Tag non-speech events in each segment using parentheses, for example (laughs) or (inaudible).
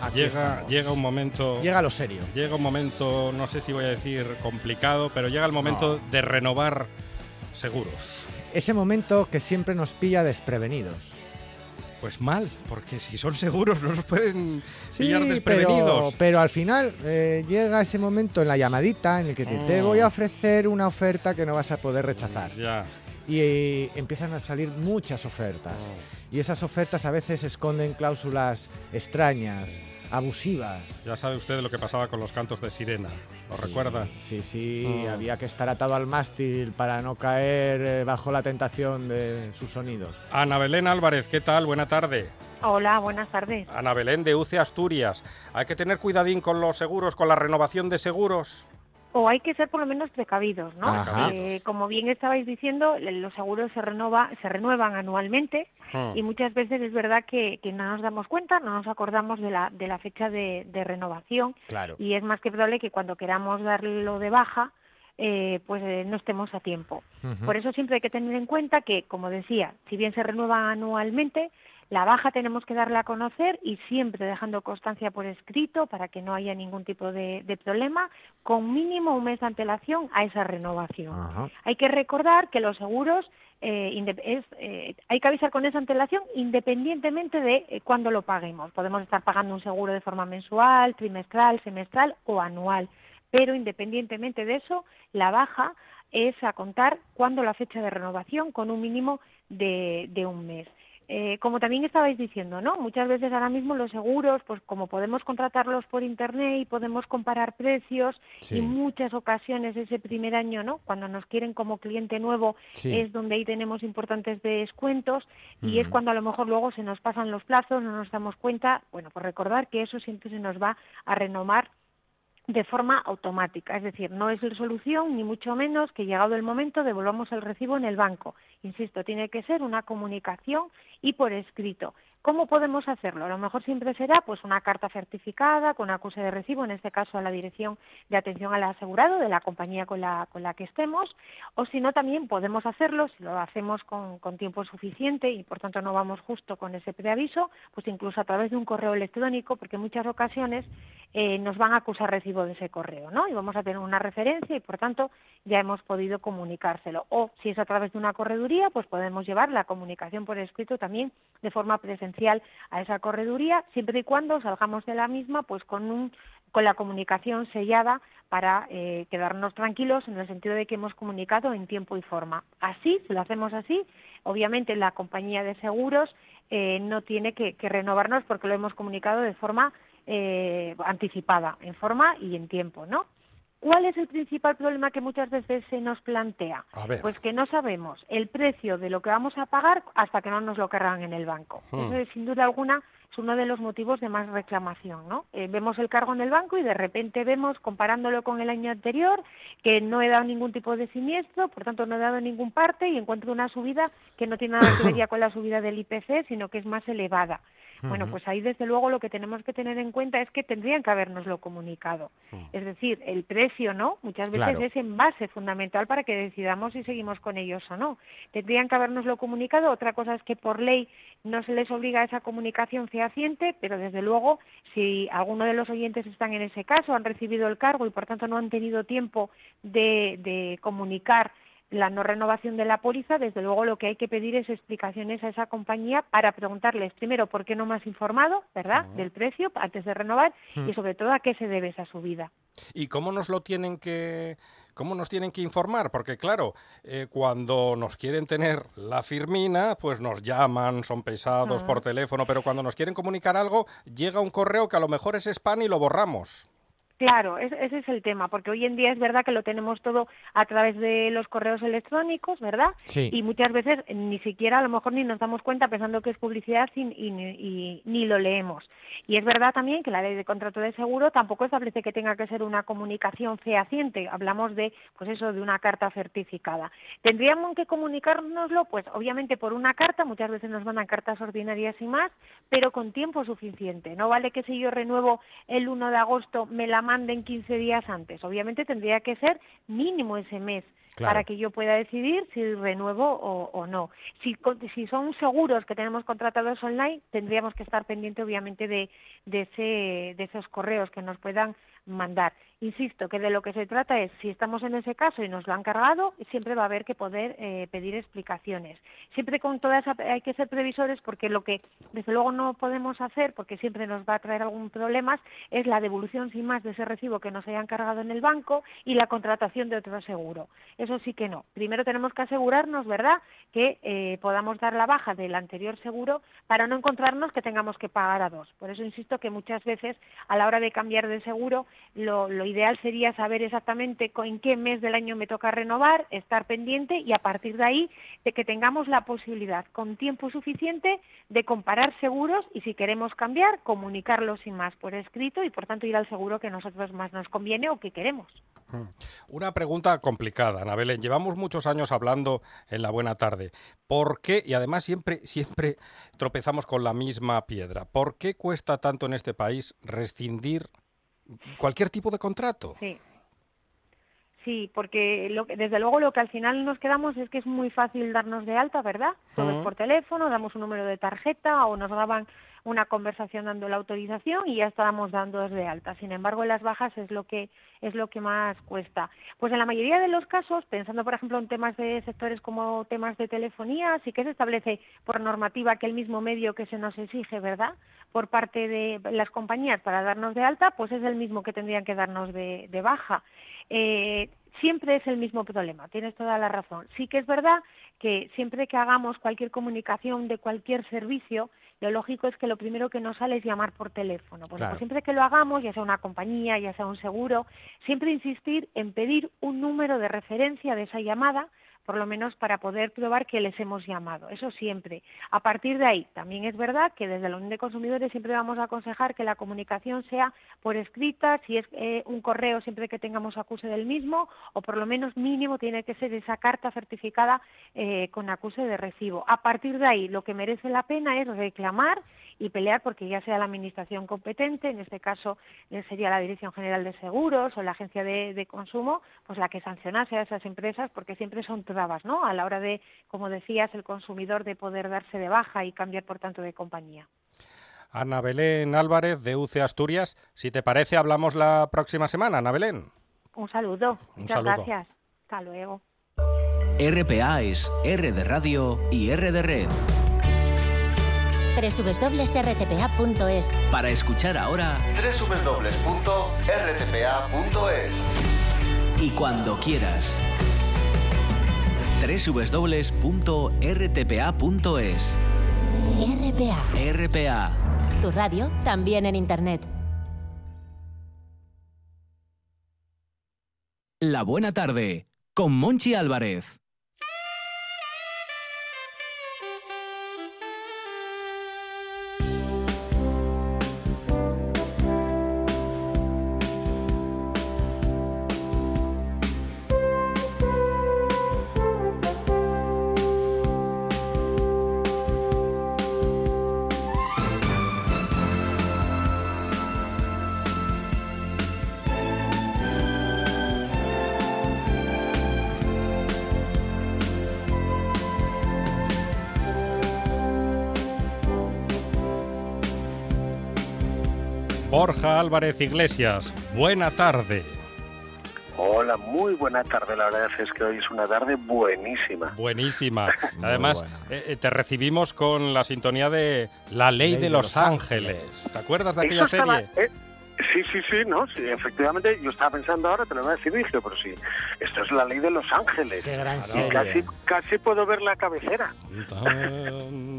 Aquí llega, llega un momento. Llega lo serio. llega un momento, no sé si voy a decir complicado, pero llega el momento de renovar seguros. Ese momento que siempre nos pilla desprevenidos. Pues mal, porque si son seguros no nos pueden Sí, pillar desprevenidos. pero al final eh, llega ese momento en la llamadita en el que te, te Mm. voy a ofrecer una oferta que no vas a poder rechazar. Ya. Y eh, empiezan a salir muchas ofertas. Y esas ofertas a veces esconden cláusulas extrañas, abusivas. Ya sabe usted lo que pasaba con los cantos de sirena. ¿Lo recuerda? Sí, sí, Oh. había que estar atado al mástil para no caer eh, bajo la tentación de sus sonidos. Ana Belén Álvarez, ¿qué tal? Buena tarde. Hola, buenas tardes. Ana Belén de UCE Asturias. Hay que tener cuidadín con los seguros, con la renovación de seguros. O hay que ser por lo menos precavidos, ¿no? Eh, como bien estabais diciendo, los seguros se, renova, se renuevan anualmente Hmm. y muchas veces es verdad que, que no nos damos cuenta, no nos acordamos de la, de la fecha de, de renovación Claro. y es más que probable que cuando queramos darlo de baja, eh, pues eh, no estemos a tiempo. Por eso siempre hay que tener en cuenta que, como decía, si bien se renueva anualmente, la baja tenemos que darla a conocer y siempre dejando constancia por escrito para que no haya ningún tipo de, de problema, con mínimo un mes de antelación a esa renovación. Ajá. Hay que recordar que los seguros eh, es, eh, hay que avisar con esa antelación independientemente de eh, cuándo lo paguemos. Podemos estar pagando un seguro de forma mensual, trimestral, semestral o anual, pero independientemente de eso, la baja es a contar cuando la fecha de renovación con un mínimo de, de un mes. Eh, como también estabais diciendo, ¿no? Muchas veces ahora mismo los seguros, pues como podemos contratarlos por internet y podemos comparar precios, Sí. y muchas ocasiones ese primer año, ¿no? Cuando nos quieren como cliente nuevo, Sí. es donde ahí tenemos importantes descuentos y es cuando a lo mejor luego se nos pasan los plazos, no nos damos cuenta. Bueno, pues recordar que eso siempre se nos va a renovar de forma automática, es decir, no es la solución ni mucho menos que llegado el momento devolvamos el recibo en el banco. Insisto, tiene que ser una comunicación y por escrito. ¿Cómo podemos hacerlo? A lo mejor siempre será pues una carta certificada con acuse de recibo, en este caso a la dirección de atención al asegurado de la compañía con la, que estemos, o si no también podemos hacerlo, si lo hacemos con, con tiempo suficiente y por tanto no vamos justo con ese preaviso, pues incluso a través de un correo electrónico, porque en muchas ocasiones eh, nos van a acusar recibo de ese correo, ¿no? Y vamos a tener una referencia y por tanto ya hemos podido comunicárselo. O si es a través de una correduría, pues podemos llevar la comunicación por escrito también de forma presencial a esa correduría, siempre y cuando salgamos de la misma, pues con un con la comunicación sellada para eh, quedarnos tranquilos en el sentido de que hemos comunicado en tiempo y forma. Así, si lo hacemos así, obviamente la compañía de seguros eh, no tiene que, renovarnos porque lo hemos comunicado de forma eh, anticipada, en forma y en tiempo, ¿no? ¿Cuál es el principal problema que muchas veces se nos plantea? Pues que no sabemos el precio de lo que vamos a pagar hasta que no nos lo cargan en el banco. Hmm. Eso es, sin duda alguna es uno de los motivos de más reclamación, ¿no? Eh, vemos el cargo en el banco y de repente vemos, comparándolo con el año anterior, que no he dado ningún tipo de siniestro, por tanto no he dado ningún parte y encuentro una subida que no tiene nada que ver ya (coughs) con la subida del IPC, sino que es más elevada. Bueno, pues ahí desde luego lo que tenemos que tener en cuenta es que tendrían que habernoslo comunicado. Es decir, el precio, ¿no? Muchas veces Claro. es en base fundamental para que decidamos si seguimos con ellos o no. Tendrían que habernoslo comunicado. Otra cosa es que por ley no se les obliga a esa comunicación fehaciente, pero desde luego si alguno de los oyentes están en ese caso, han recibido el cargo y por tanto no han tenido tiempo de, de comunicar la no renovación de la póliza, desde luego lo que hay que pedir es explicaciones a esa compañía para preguntarles primero por qué no me has informado, ¿verdad?, del precio antes de renovar y sobre todo a qué se debe esa subida. ¿Y cómo nos lo tienen que cómo nos tienen que informar? Porque claro, eh, cuando nos quieren tener la firmina, pues nos llaman, son pesados por teléfono, pero cuando nos quieren comunicar algo, llega un correo que a lo mejor es spam y lo borramos. Claro, es- ese es el tema, porque hoy en día es verdad que lo tenemos todo a través de los correos electrónicos, ¿verdad? Sí. Y muchas veces ni siquiera a lo mejor ni nos damos cuenta pensando que es publicidad y, y- y ni lo leemos. Y es verdad también que la ley de contrato de seguro tampoco establece que tenga que ser una comunicación fehaciente. Hablamos de, pues eso, de una carta certificada. ¿Tendríamos que comunicárnoslo? Pues obviamente por una carta, muchas veces nos mandan cartas ordinarias y más, pero con tiempo suficiente. No vale que si yo renuevo el 1 de agosto me la manden 15 días antes. Obviamente tendría que ser mínimo ese mes Claro. para que yo pueda decidir si renuevo o, o no. Si, si son seguros que tenemos contratados online, tendríamos que estar pendiente obviamente de, de, ese, de esos correos que nos puedan mandar. Insisto que de lo que se trata es, si estamos en ese caso y nos lo han cargado, siempre va a haber que poder eh, pedir explicaciones. Siempre con todas hay que ser previsores porque lo que desde luego no podemos hacer, porque siempre nos va a traer algún problema, es la devolución sin más de ese recibo que nos hayan cargado en el banco y la contratación de otro seguro. Eso sí que no. Primero tenemos que asegurarnos, ¿verdad?, que eh, podamos dar la baja del anterior seguro para no encontrarnos que tengamos que pagar a dos. Por eso insisto que muchas veces a la hora de cambiar de seguro lo, lo ideal sería saber exactamente en qué mes del año me toca renovar, estar pendiente y a partir de ahí de que tengamos la posibilidad con tiempo suficiente de comparar seguros y si queremos cambiar, comunicarlo sin más por escrito y por tanto ir al seguro que a nosotros más nos conviene o que queremos. Mm. Una pregunta complicada, Ana Belén. Llevamos muchos años hablando en la buena tarde. ¿Por qué? Y además siempre, siempre tropezamos con la misma piedra. ¿Por qué cuesta tanto en este país rescindir cualquier tipo de contrato? Sí, porque lo desde luego lo que al final nos quedamos es que es muy fácil darnos de alta, ¿verdad? Todo es Ujú. por teléfono, damos un número de tarjeta o nos graban una conversación dando la autorización y ya estábamos dando de alta. Sin embargo, en las bajas es lo que es lo que más cuesta. Pues en la mayoría de los casos, pensando por ejemplo en temas de sectores como temas de telefonía, sí que se establece por normativa que el mismo medio que se nos exige, ¿verdad? Por parte de las compañías para darnos de alta, pues es el mismo que tendrían que darnos de, de baja. Eh, siempre es el mismo problema, tienes toda la razón. Sí que es verdad que siempre que hagamos cualquier comunicación de cualquier servicio, lo lógico es que lo primero que nos sale es llamar por teléfono. Bueno, Claro. pues siempre que lo hagamos, ya sea una compañía, ya sea un seguro, siempre insistir en pedir un número de referencia de esa llamada por lo menos para poder probar que les hemos llamado. Eso siempre. A partir de ahí, también es verdad que desde la Unión de Consumidores siempre vamos a aconsejar que la comunicación sea por escrita, si es eh, un correo siempre que tengamos acuse del mismo, o por lo menos mínimo tiene que ser esa carta certificada eh, con acuse de recibo. A partir de ahí, lo que merece la pena es reclamar y pelear porque ya sea la administración competente, en este caso eh, sería la Dirección General de Seguros o la Agencia de, de Consumo, pues la que sancionase a esas empresas porque siempre son A la hora de, como decías, el consumidor de poder darse de baja y cambiar, por tanto, de compañía. Ana Belén Álvarez de UC Asturias. Si te parece, hablamos la próxima semana, Ana Belén. Un saludo. Un Muchas saludo. gracias. Hasta luego. RPA es R de radio y R de red. www.rtpa.es Para escuchar ahora www.rtpa.es y cuando quieras. www.rtpa.es. RPA, RPA. tu radio también en Internet. La buena tarde con Monchi Álvarez. Álvarez Iglesias, buena tarde. Hola, muy buena tarde. La verdad es que hoy es una tarde buenísima. Buenísima. (laughs) Además, eh, eh, te recibimos con la sintonía de La Ley, de, Los, Ángeles. ¿Te acuerdas de aquella Eso estaba- serie? eh, sí, sí, sí, no, sí, efectivamente. Yo estaba pensando ahora, te lo voy a decir, dije, pero sí, esto es la ley de Los Ángeles. Qué gran serie. casi, casi puedo ver la cabecera.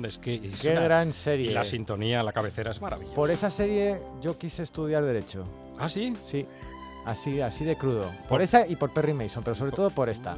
Es que es Qué una- gran Y serie. la sintonía, la cabecera es maravillosa. Por esa serie yo quise estudiar Derecho. ¿Ah, sí? Sí. Así, así de crudo. Por esa y por Perry Mason, pero sobre todo por esta.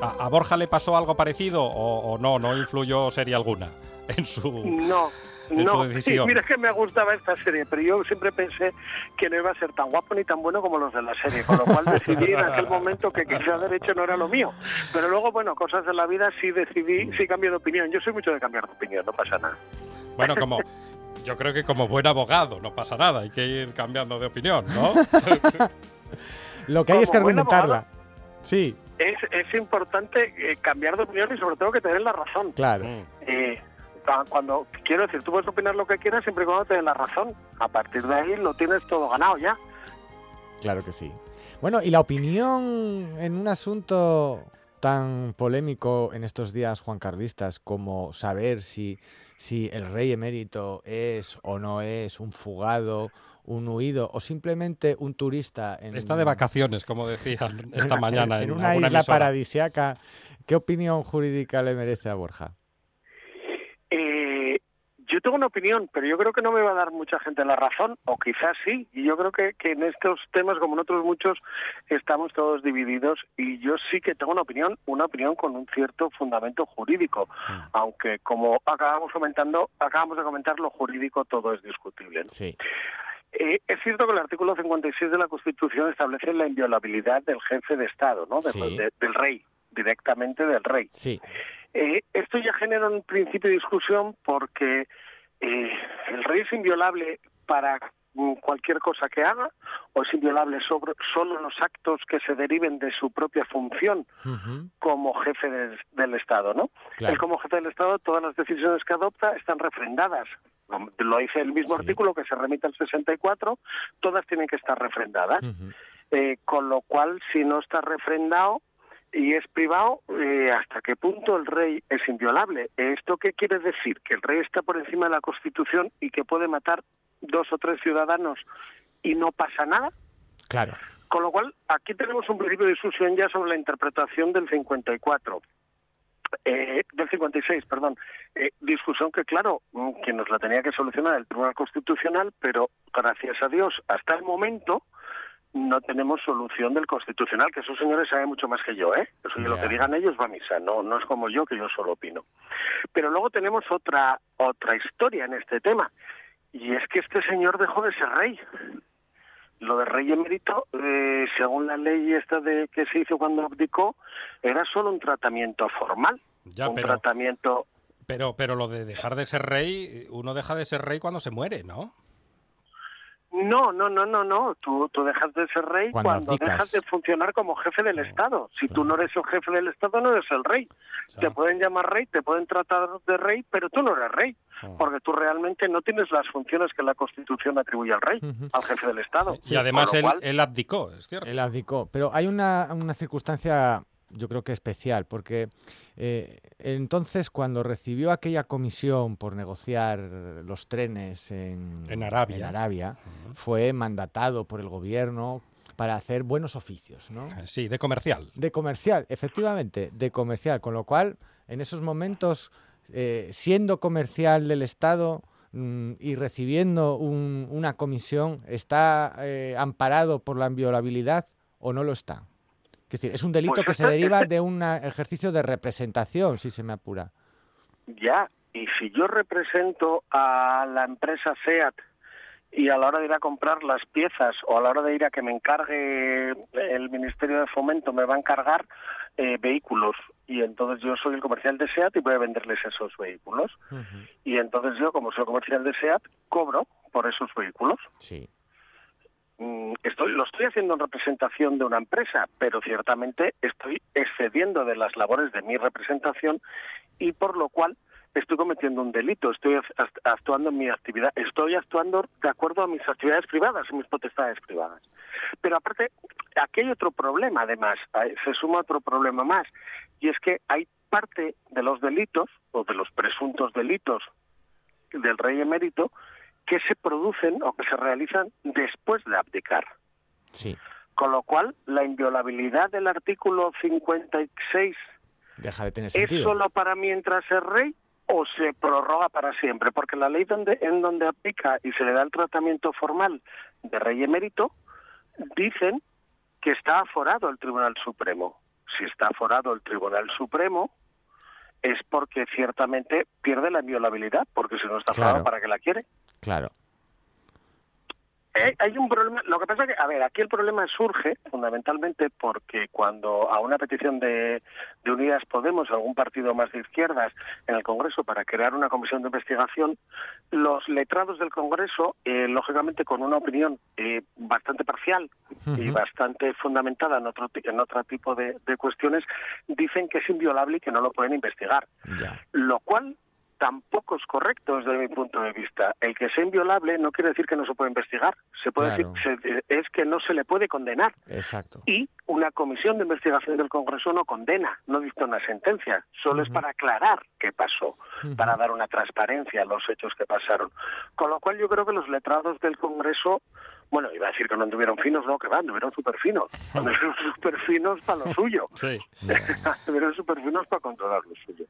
¿A, a Borja le pasó algo parecido o, o no? ¿No influyó serie alguna en su, No, en su no. (laughs) decisión? Mira que me gustaba esta serie, pero yo siempre pensé que no iba a ser tan guapo ni tan bueno como los de la serie, con lo cual decidí en aquel momento que quizá haber hecho no era lo mío. Pero luego, bueno, cosas de la vida sí decidí, sí cambié de opinión. Yo soy mucho de cambiar de opinión, no pasa nada. Bueno, como (laughs) yo creo que como buen abogado no pasa nada, hay que ir cambiando de opinión, ¿no? (laughs) Lo que hay es que argumentarla. Sí, Es, es importante eh, cambiar de opinión y sobre todo que tener la razón. claro. Eh, cuando quiero decir, tú puedes opinar lo que quieras siempre y cuando te den la razón. A partir de ahí lo tienes todo ganado ya. Claro que sí. Bueno, y la opinión en un asunto tan polémico en estos días, Juan Carlistas, como saber si, si el rey emérito es o no es un fugado, un huido o simplemente un turista en, Está de vacaciones, como decían esta (laughs) mañana en, en una isla emisora. paradisiaca. ¿Qué opinión jurídica le merece a Borja? Yo tengo una opinión, pero yo creo que no me va a dar mucha gente la razón, o quizás sí. Y yo creo que, que en estos temas, como en otros muchos, estamos todos divididos. Y yo sí que tengo una opinión, una opinión con un cierto fundamento jurídico. Aunque, como acabamos comentando, acabamos de comentar, lo jurídico todo es discutible. ¿no? Sí, Eh, es cierto que el artículo 56 de la Constitución establece la inviolabilidad del jefe de Estado, ¿no? De- Sí. de- del rey, directamente del rey. sí, Eh, esto ya genera un principio de discusión porque eh, el rey es inviolable para cualquier cosa que haga o es inviolable sobre solo los actos que se deriven de su propia función como jefe del, del Estado, ¿no? Claro. Él como jefe del Estado, todas las decisiones que adopta están refrendadas. Lo dice el mismo Sí. artículo que se remite al 64, todas tienen que estar refrendadas. Eh, con lo cual, si no está refrendado y es privado, eh, ¿hasta qué punto el rey es inviolable? ¿Esto qué quiere decir? ¿Que el rey está por encima de la Constitución y que puede matar dos o tres ciudadanos y no pasa nada? claro. Con lo cual, aquí tenemos un principio de discusión ya sobre la interpretación del 54. Eh, del 56, perdón. Eh, discusión que, claro, que nos la tenía que solucionar el Tribunal Constitucional, pero gracias a Dios, hasta el momento no tenemos solución del Constitucional, que esos señores saben mucho más que yo, ¿eh? Eso lo que digan ellos va a misa, no, no es como yo, que yo solo opino. Pero luego tenemos otra, otra historia en este tema, y es que este señor dejó de ser rey. Lo de rey emérito, eh, según la ley esta de que se hizo cuando abdicó, era solo un tratamiento formal, Ya, un pero, tratamiento pero, pero lo de dejar de ser rey, uno deja de ser rey cuando se muere, ¿no? No, no, no, no, no. Tú, tú dejas de ser rey Cuando dejas de funcionar como jefe del Estado. Si tú no eres el jefe del Estado, no eres el rey. Te pueden llamar rey, te pueden tratar de rey, pero tú no eres rey. Ah. Porque tú realmente no tienes las funciones que la Constitución atribuye al rey, al jefe del Estado. y además cual- él abdicó, es cierto. Él abdicó. Pero hay una, una circunstancia, yo creo que especial, porque eh, entonces cuando recibió aquella comisión por negociar los trenes en, En Arabia. en Arabia, fue mandatado por el gobierno para hacer buenos oficios, ¿no? Eh, Sí, de comercial. De comercial, efectivamente, de comercial. Con lo cual, en esos momentos, eh, siendo comercial del Estado mm, y recibiendo un- una comisión, ¿está eh, amparado por la inviolabilidad o no lo está? Es decir, es un delito Pues que se este- deriva este- de un ejercicio de representación, si se me apura. Ya, y si yo represento a la empresa SEAT y a la hora de ir a comprar las piezas o a la hora de ir a que me encargue el Ministerio de Fomento me va a encargar eh, vehículos y entonces yo soy el comercial de SEAT y voy a venderles esos vehículos y entonces yo como soy comercial de SEAT cobro por esos vehículos. Sí. Mm, estoy lo estoy haciendo en representación de una empresa, pero ciertamente estoy excediendo de las labores de mi representación y por lo cual estoy cometiendo un delito, estoy act- actuando en mi actividad, estoy actuando de acuerdo a mis actividades privadas, mis potestades privadas. Pero aparte, aquí hay otro problema además, hay- se suma otro problema más, y es que hay parte de los delitos, o de los presuntos delitos del rey emérito, que se producen o que se realizan después de abdicar. Sí. Con lo cual, la inviolabilidad del artículo 56 Deja de tener es sentido. solo para mientras es rey o se prorroga para siempre, porque la ley donde, en donde aplica y se le da el tratamiento formal de rey emérito dicen que está aforado el Tribunal Supremo. Si está aforado el Tribunal Supremo es porque ciertamente pierde la inviolabilidad, porque si no está aforado, Claro. ¿para qué la quiere? Claro. Eh, hay un problema, lo que pasa es que, a ver, aquí el problema surge fundamentalmente porque cuando a una petición de, de Unidas Podemos, algún partido más de izquierdas, en el Congreso para crear una comisión de investigación, los letrados del Congreso, eh, lógicamente con una opinión eh, bastante parcial y bastante fundamentada en otro, ti- en otro tipo de, de cuestiones, dicen que es inviolable y que no lo pueden investigar. Lo cual tampoco es correcto desde mi punto de vista. El que sea inviolable no quiere decir que no se puede investigar, se puede Claro. decir se- es que no se le puede condenar Exacto. y una comisión de investigación del Congreso no condena, no dicta una sentencia, solo es para aclarar qué pasó, para dar una transparencia a los hechos que pasaron. Con lo cual yo creo que los letrados del Congreso, bueno, iba a decir que no anduvieron finos, no, que van, anduvieron súper finos, (laughs) anduvieron súper finos para lo suyo, (laughs) Sí. (laughs) anduvieron súper finos para controlar lo suyo.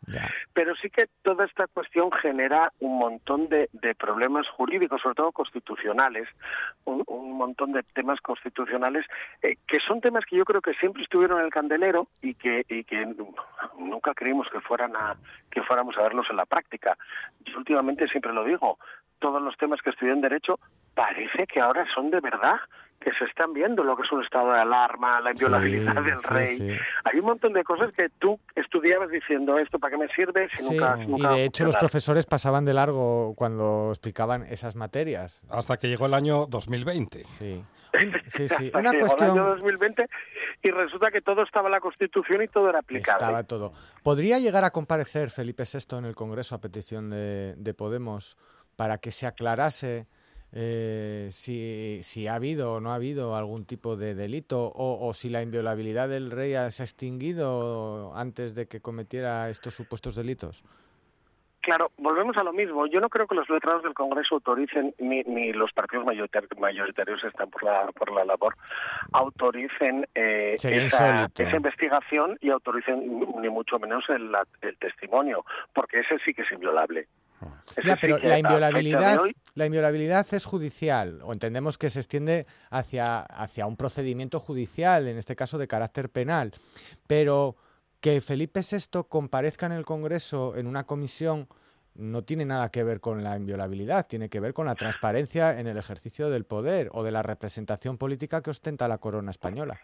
Pero sí que toda esta cuestión genera un montón de, de problemas jurídicos, sobre todo constitucionales, un, un montón de temas constitucionales eh, que son temas que yo creo que siempre estuvieron en el candelero y que, y que nunca creímos que fueran a que fuéramos a verlos en la práctica. Yo últimamente siempre lo digo, todos los temas que estudié en derecho parece que ahora son de verdad que se están viendo lo que es un estado de alarma, la inviolabilidad Sí, del sí, rey. sí. Hay un montón de cosas que tú estudiabas diciendo esto para qué me sirve si Sí, nunca, si y nunca a de hecho los funcionar?". profesores pasaban de largo cuando explicaban esas materias. Hasta que llegó el año 2020. (laughs) Sí. Sí, sí. Una que llegó el año cuestión 2020 y resulta que todo estaba en la Constitución y todo era aplicable. estaba todo. ¿Podría llegar a comparecer Felipe VI en el Congreso a petición de, de Podemos para que se aclarase eh, si, si ha habido o no ha habido algún tipo de delito o, o si la inviolabilidad del rey se ha extinguido antes de que cometiera estos supuestos delitos? Claro, volvemos a lo mismo. Yo no creo que los letrados del Congreso autoricen, ni, ni los partidos mayoritarios están por la, por la labor, autoricen eh, esa, esa investigación y autoricen ni mucho menos el, el testimonio, porque ese sí que es inviolable. Ya, pero inviolabilidad, la inviolabilidad es judicial, o entendemos que se extiende hacia, hacia un procedimiento judicial, en este caso de carácter penal. Pero que Felipe VI comparezca en el Congreso en una comisión no tiene nada que ver con la inviolabilidad, tiene que ver con la transparencia en el ejercicio del poder o de la representación política que ostenta la corona española.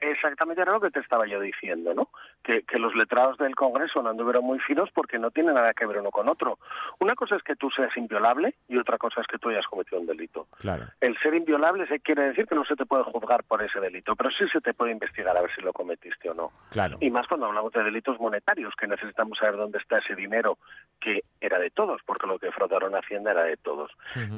Exactamente era lo que te estaba yo diciendo, ¿no? Que, que los letrados del Congreso no anduvieron muy finos porque no tiene nada que ver uno con otro. Una cosa es que tú seas inviolable y otra cosa es que tú hayas cometido un delito. Claro. El ser inviolable se quiere decir que no se te puede juzgar por ese delito, pero sí se te puede investigar a ver si lo cometiste o no. Claro. Y más cuando hablamos de delitos monetarios, que necesitamos saber dónde está ese dinero que era de todos, porque lo que fraudaron Hacienda era de todos.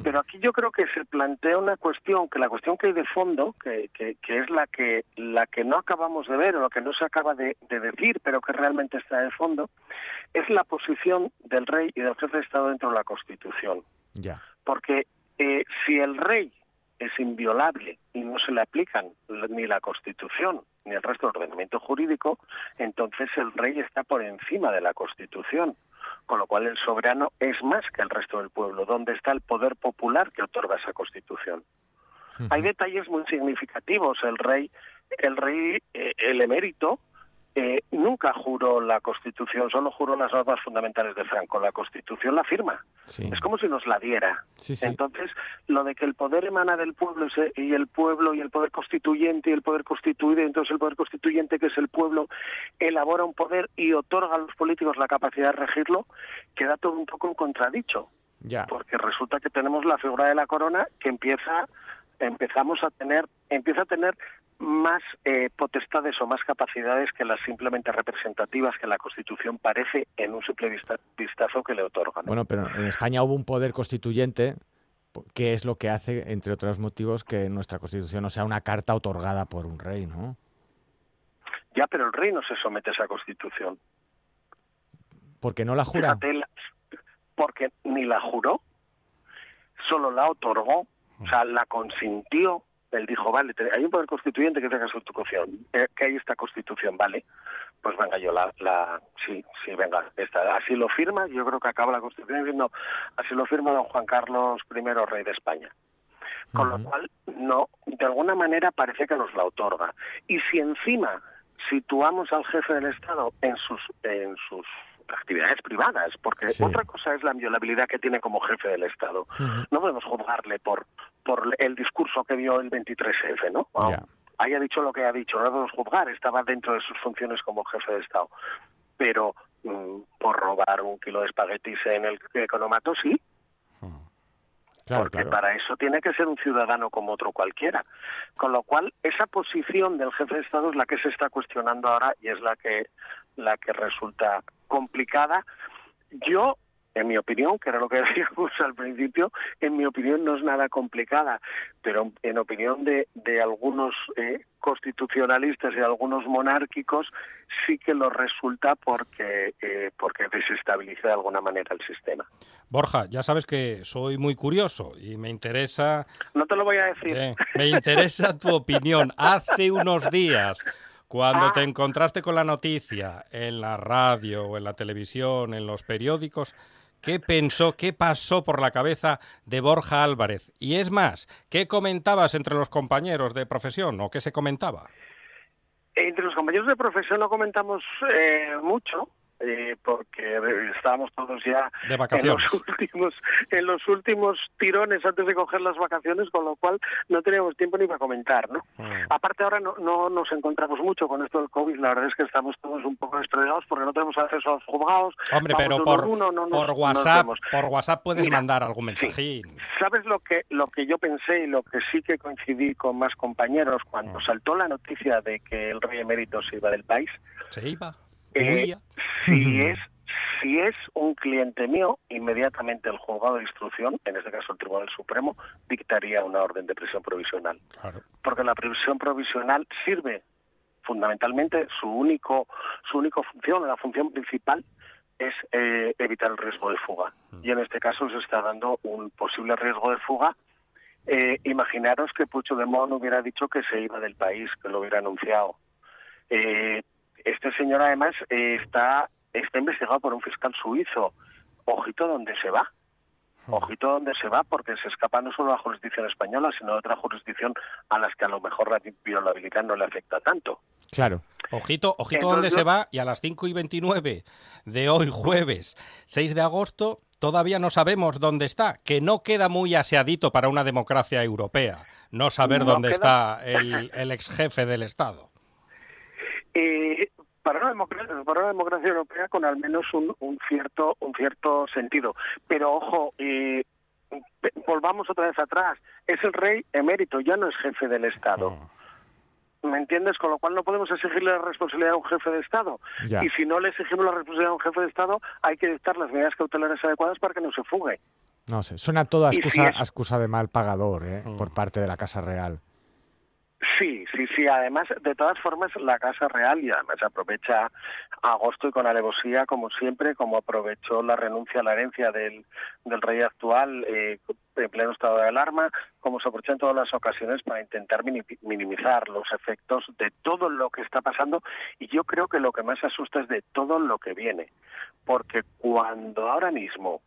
Pero aquí yo creo que se plantea una cuestión, que la cuestión que hay de fondo, que, que, que es la que, la que no acabamos de ver o lo que no se acaba de, de decir, pero que realmente está de fondo, es la posición del rey y del jefe de Estado dentro de la Constitución. Ya. Porque eh, si el rey es inviolable y no se le aplican ni la Constitución ni el resto del ordenamiento jurídico, entonces el rey está por encima de la Constitución. Con lo cual el soberano es más que el resto del pueblo. ¿Dónde está el poder popular que otorga esa Constitución? Hay detalles muy significativos. El rey, el rey, eh, el emérito, eh, nunca juró la Constitución, solo juró las normas fundamentales de Franco. La Constitución la firma. Sí. Es como si nos la diera. Sí, sí. Entonces, lo de que el poder emana del pueblo y el pueblo y el poder constituyente y el poder constituido, entonces el poder constituyente, que es el pueblo, elabora un poder y otorga a los políticos la capacidad de regirlo, queda todo un poco en contradicho Ya. porque resulta que tenemos la figura de la corona que empieza empezamos a tener empieza a tener más eh, potestades o más capacidades que las simplemente representativas que la Constitución parece en un simple vista- vistazo que le otorga. ¿no? Bueno, pero en España hubo un poder constituyente, que es lo que hace, entre otros motivos, que nuestra constitución no sea una carta otorgada por un rey, ¿no? Ya, pero el rey no se somete a esa Constitución. Porque no la jura. Porque ni la juró, solo la otorgó, o sea, la consintió. Él dijo, vale, te- hay un poder constituyente que tenga constitución, eh, que hay esta constitución, vale, pues venga yo la, la sí, sí, venga, esta, así lo firma, yo creo que acaba la constitución diciendo, así lo firma don Juan Carlos I, rey de España. con lo cual no, de alguna manera parece que nos la otorga. Y si encima situamos al jefe del Estado en sus en sus actividades privadas, porque Sí. otra cosa es la inviolabilidad que tiene como jefe del Estado. No podemos juzgarle por por el discurso que dio el 23F, ¿no? Ya. Haya dicho lo que ha dicho, no podemos juzgar, estaba dentro de sus funciones como jefe de Estado. Pero mm, por robar un kilo de espaguetis en el economato, sí, Claro, porque claro. para eso tiene que ser un ciudadano como otro cualquiera. Con lo cual, esa posición del jefe de Estado es la que se está cuestionando ahora y es la que, la que resulta complicada. Yo, en mi opinión, que era lo que (laughs) decíamos al principio, en mi opinión no es nada complicada, pero en opinión de, de algunos eh, constitucionalistas y algunos monárquicos sí que lo resulta porque, eh, porque desestabiliza de alguna manera el sistema. Borja, ya sabes que soy muy curioso y me interesa, No te lo voy a decir. eh, me interesa tu opinión. (laughs) Hace unos días, cuando te encontraste con la noticia en la radio o en la televisión, en los periódicos, ¿qué pensó, qué pasó por la cabeza de Borja Álvarez? Y es más, ¿qué comentabas entre los compañeros de profesión o qué se comentaba? Entre los compañeros de profesión no comentamos eh, mucho, eh, porque estábamos todos ya De en los, últimos, en los últimos tirones antes de coger las vacaciones, con lo cual no teníamos tiempo ni para comentar, ¿no? Mm. Aparte ahora no, no nos encontramos mucho con esto del COVID, la verdad es que estamos todos un poco estrellados porque no tenemos acceso a los juzgados. Hombre, vamos pero por, en uno, no nos- por nos WhatsApp, por WhatsApp puedes Mira, mandar algún sí. mensajín. ¿Sabes lo que lo que yo pensé y lo que sí que coincidí con más compañeros cuando Mm. saltó la noticia de que el rey emérito se iba del país? Se iba, Eh, si es si es un cliente mío, inmediatamente el juzgado de instrucción, en este caso el Tribunal Supremo, dictaría una orden de prisión provisional. Claro. Porque la prisión provisional sirve fundamentalmente su único su única función, la función principal es eh, evitar el riesgo de fuga. Y en este caso se está dando un posible riesgo de fuga. Eh, imaginaros que Pucho de Mon hubiera dicho que se iba del país, que lo hubiera anunciado. Eh, este señor además eh, está está investigado por un fiscal suizo. Ojito donde se va. Ojito donde se va porque se escapa no solo a la jurisdicción española, sino a otra jurisdicción a las que a lo mejor la violabilidad no le afecta tanto. Claro. Ojito, ojito Entonces dónde yo- se va y a las 5 y 29 de hoy jueves 6 de agosto todavía no sabemos dónde está, que no queda muy aseadito para una democracia europea no saber No dónde queda- está el, el ex jefe del Estado. Eh, para una democracia, para una democracia europea con al menos un, un cierto un cierto sentido. Pero ojo, eh, volvamos otra vez atrás. Es el rey emérito, ya no es jefe del Estado. ¿Me entiendes? Con lo cual no podemos exigirle la responsabilidad a un jefe de Estado. Ya. Y si no le exigimos la responsabilidad a un jefe de Estado, hay que dictar las medidas cautelares adecuadas para que no se fugue. No sé, suena todo a Y si excusa, es- a excusa de mal pagador ¿eh? Mm. por parte de la Casa Real. Sí, sí, sí. Además, de todas formas, la Casa Real y además aprovecha agosto y con alevosía, como siempre, como aprovechó la renuncia a la herencia del, del rey actual eh, en pleno estado de alarma, como se aprovechó en todas las ocasiones para intentar mini- minimizar los efectos de todo lo que está pasando. Y yo creo que lo que más asusta es de todo lo que viene. Porque cuando ahora mismo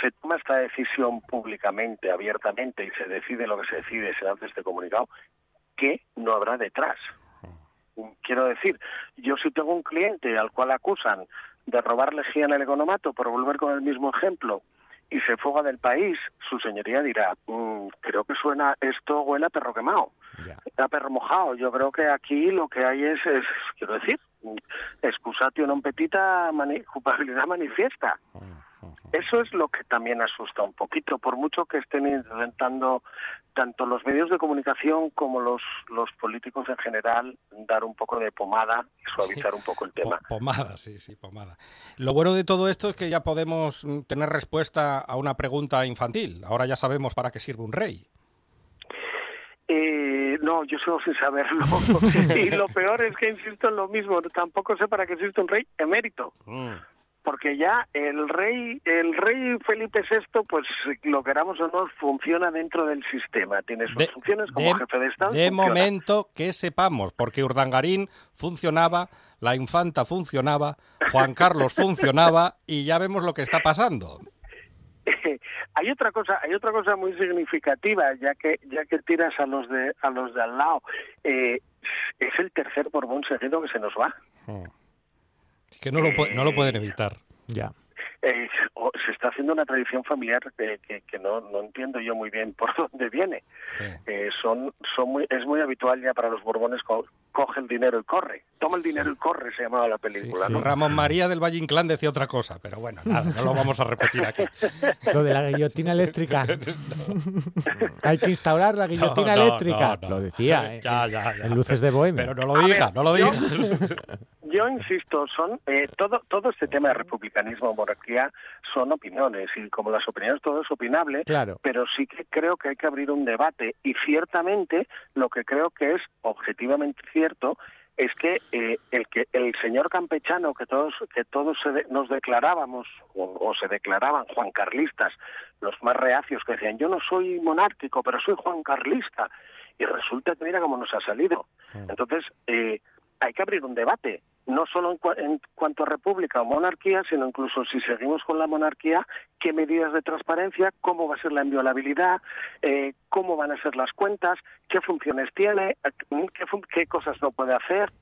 se toma esta decisión públicamente, abiertamente, y se decide lo que se decide, se hace este comunicado, ¿qué no habrá detrás? Quiero decir, yo si tengo un cliente al cual acusan de robar lejía en el economato, por volver con el mismo ejemplo, y se fuga del país, su señoría dirá, "Mm, creo que suena, esto huele a perro quemado, Ya. a perro mojado. Yo creo que aquí lo que hay es, es quiero decir, excusatio non petita, mani- culpabilidad manifiesta. Eso es lo que también asusta un poquito, por mucho que estén intentando tanto los medios de comunicación como los, los políticos en general dar un poco de pomada y suavizar un poco el tema. Po- pomada, sí, sí, pomada. Lo bueno de todo esto es que ya podemos mm, tener respuesta a una pregunta infantil. Ahora ya sabemos para qué sirve un rey. Eh, no, yo sigo sin saberlo. (laughs) y lo peor es que insisto en lo mismo, tampoco sé para qué existe un rey emérito. Mm. Porque ya el rey el rey Felipe VI pues lo queramos o no funciona dentro del sistema tiene sus De- funciones como de- jefe de estado de funciona. momento que sepamos, porque Urdangarín funcionaba, la infanta funcionaba, Juan Carlos funcionaba y ya vemos lo que está pasando. (laughs) Hay otra cosa, hay otra cosa muy significativa, ya que ya que tiras a los de a los de al lado, eh, es el tercer Borbón seguido que se nos va. Mm. Que no lo, pu- no lo pueden evitar. Ya. Eh, o- se está haciendo una tradición familiar que, que, que no, no entiendo yo muy bien por (laughs) dónde viene. Sí. Eh, son, son muy, es muy habitual ya para los Borbones co- coge el dinero y corre. Toma el dinero y corre, se llamaba la película, Sí, ¿no? sí. Ramón María del Valle Inclán decía otra cosa, pero bueno, nada, no lo vamos a repetir aquí. (laughs) Lo de la guillotina eléctrica. (laughs) Hay que instaurar la guillotina eléctrica. no, no. Lo decía, ¿eh? Ya, ya, ya. En Luces de Bohemia. Pero no lo diga, ver, no lo diga. Yo insisto, son eh, todo todo este tema de republicanismo, monarquía, son opiniones y como las opiniones todo es opinable, Claro. pero sí que creo que hay que abrir un debate y ciertamente lo que creo que es objetivamente cierto es que eh, el que el señor campechano que todos que todos se de- nos declarábamos o, o se declaraban Juan Carlistas, los más reacios que decían yo no soy monárquico pero soy Juan Carlista y resulta que mira cómo nos ha salido. Entonces eh, hay que abrir un debate, no solo en, cua- en cuanto a república o monarquía, sino incluso si seguimos con la monarquía, qué medidas de transparencia, cómo va a ser la inviolabilidad, eh, cómo van a ser las cuentas, qué funciones tiene, eh, qué, fun- qué cosas no puede hacer.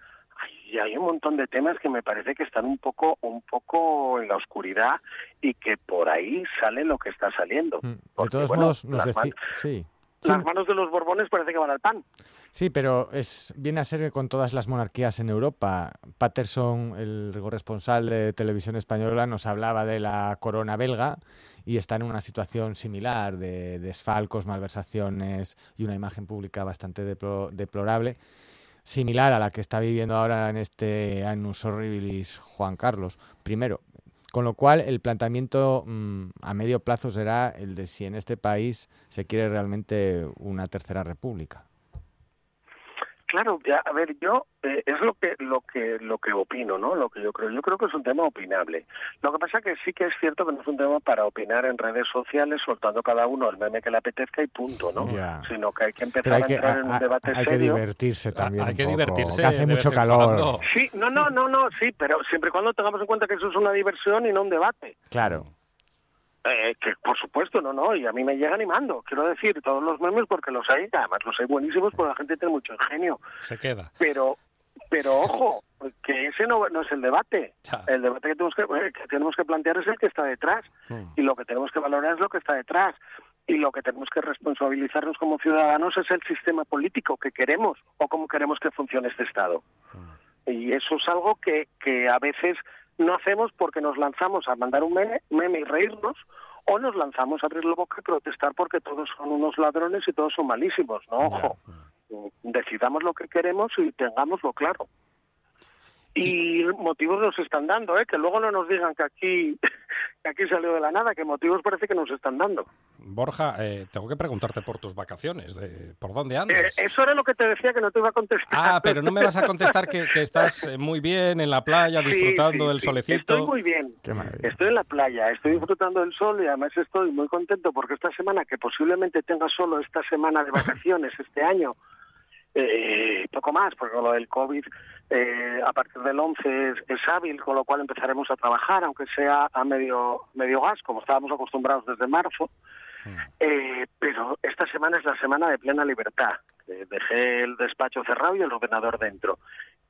Y hay un montón de temas que me parece que están un poco, un poco en la oscuridad y que por ahí sale lo que está saliendo. Mm. De Porque, todos bueno, modos, nos Sí. Las manos de los Borbones parece que van al pan. Sí, pero es viene a ser con todas las monarquías en Europa. Patterson, el corresponsal de televisión española, nos hablaba de la corona belga y está en una situación similar de desfalcos, malversaciones y una imagen pública bastante deplo- deplorable, similar a la que está viviendo ahora en este Annus Horribilis Juan Carlos I. Con lo cual, el planteamiento mm, a medio plazo será el de si en este país se quiere realmente una tercera república. Claro, ya, a ver, yo eh, es lo que lo que lo que opino, ¿no? Lo que yo creo. Yo creo que es un tema opinable. Lo que pasa que sí que es cierto que no es un tema para opinar en redes sociales soltando cada uno el meme que le apetezca y punto, ¿no? Ya. Sino que hay que empezar hay a que, entrar en a- un debate hay que serio. divertirse también. hay un que poco, divertirse. que hace mucho calor. cuando. Sí, no, no, no, no, sí, pero siempre y cuando tengamos en cuenta que eso es una diversión y no un debate. Claro. Eh, que por supuesto, no, no, y a mí me llega animando. Quiero decir, todos los memes porque los hay, además los hay buenísimos porque la gente tiene mucho ingenio. Se queda. pero pero ojo que ese no, no es el debate Ya. el debate que tenemos que, eh, que tenemos que plantear es el que está detrás Mm. y lo que tenemos que valorar es lo que está detrás y lo que tenemos que responsabilizarnos como ciudadanos es el sistema político que queremos o cómo queremos que funcione este estado y eso es algo que, que a veces no hacemos porque nos lanzamos a mandar un meme, meme y reírnos o nos lanzamos a abrir la boca y protestar porque todos son unos ladrones y todos son malísimos. No, ojo. Decidamos lo que queremos y tengámoslo claro. Y motivos nos están dando, ¿eh? que luego no nos digan que aquí, (laughs) que aquí salió de la nada, que motivos parece que nos están dando. Borja, eh, tengo que preguntarte por tus vacaciones. de- ¿Por dónde Eh, andas? eso era lo que te decía que no te iba a contestar. Ah, pero no me vas a (laughs) contestar que, que estás eh, muy bien en la playa, disfrutando sí, del sí. solecito. Estoy muy bien. Estoy en la playa, estoy disfrutando del sol y además estoy muy contento porque esta semana, que posiblemente tenga solo esta semana de vacaciones (laughs) este año, eh, poco más, porque con lo del COVID eh, a partir del 11 es, es hábil, con lo cual empezaremos a trabajar, aunque sea a medio, medio gas, como estábamos acostumbrados desde marzo. Eh, pero esta semana es la semana de plena libertad. Eh, dejé el despacho cerrado y el ordenador dentro.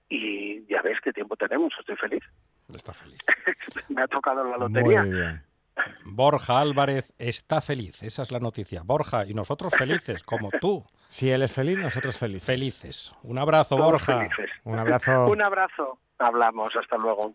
Y ya ves qué tiempo tenemos, estoy feliz. Está feliz. (laughs) Me ha tocado la lotería. Muy bien. Borja Álvarez está feliz. Esa es la noticia. Borja, y nosotros felices, como tú. Si él es feliz, nosotros felices. Felices. Un abrazo, Todos Borja. felices. Un abrazo. (laughs) Un abrazo. Hablamos. Hasta luego.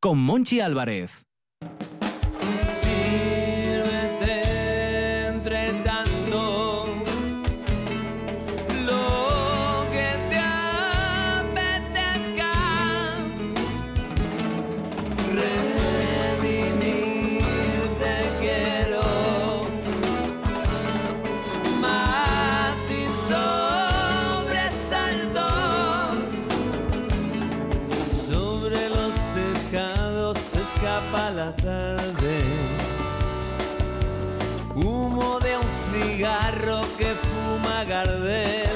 con Monchi Álvarez. Tarde. Humo de un cigarro que fuma Gardel.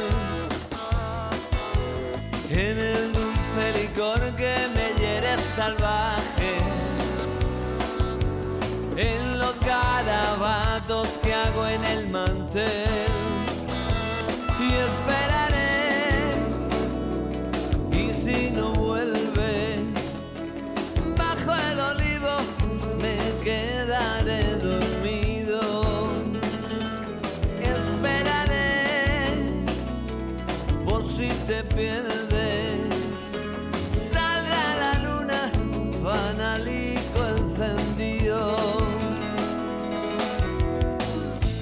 En el dulce licor que me hiere salvaje. En los garabatos que hago en el mantel. Pierdes. Salga la luna, fanalico encendido.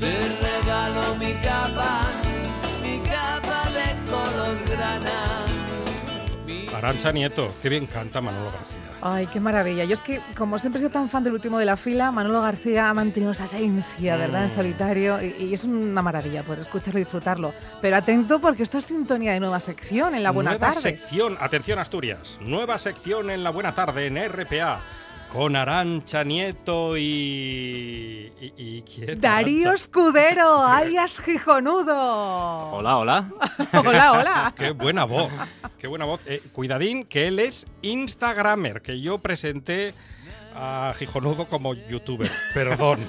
Te regalo mi capa, mi capa de color grana. Arancha Nieto, qué bien canta Manolo García. Ay, qué maravilla. Yo es que, como siempre he sido tan fan del último de la fila, Manolo García ha mantenido esa esencia, ¿verdad? En Mm. solitario. Y, y es una maravilla poder escucharlo y disfrutarlo. Pero atento porque esto es sintonía de nueva sección en la buena nueva tarde. sección, atención Asturias, nueva sección en la buena tarde en RPA con Arancha Nieto y... ¿Y, y quién? Darío Arantxa? Escudero, (laughs) alias Gijonudo. Hola, hola. (laughs) Hola, hola. Qué buena voz, qué buena voz. Eh, cuidadín que él es Instagramer, que yo presenté a Gijonudo como youtuber. Perdón. (laughs)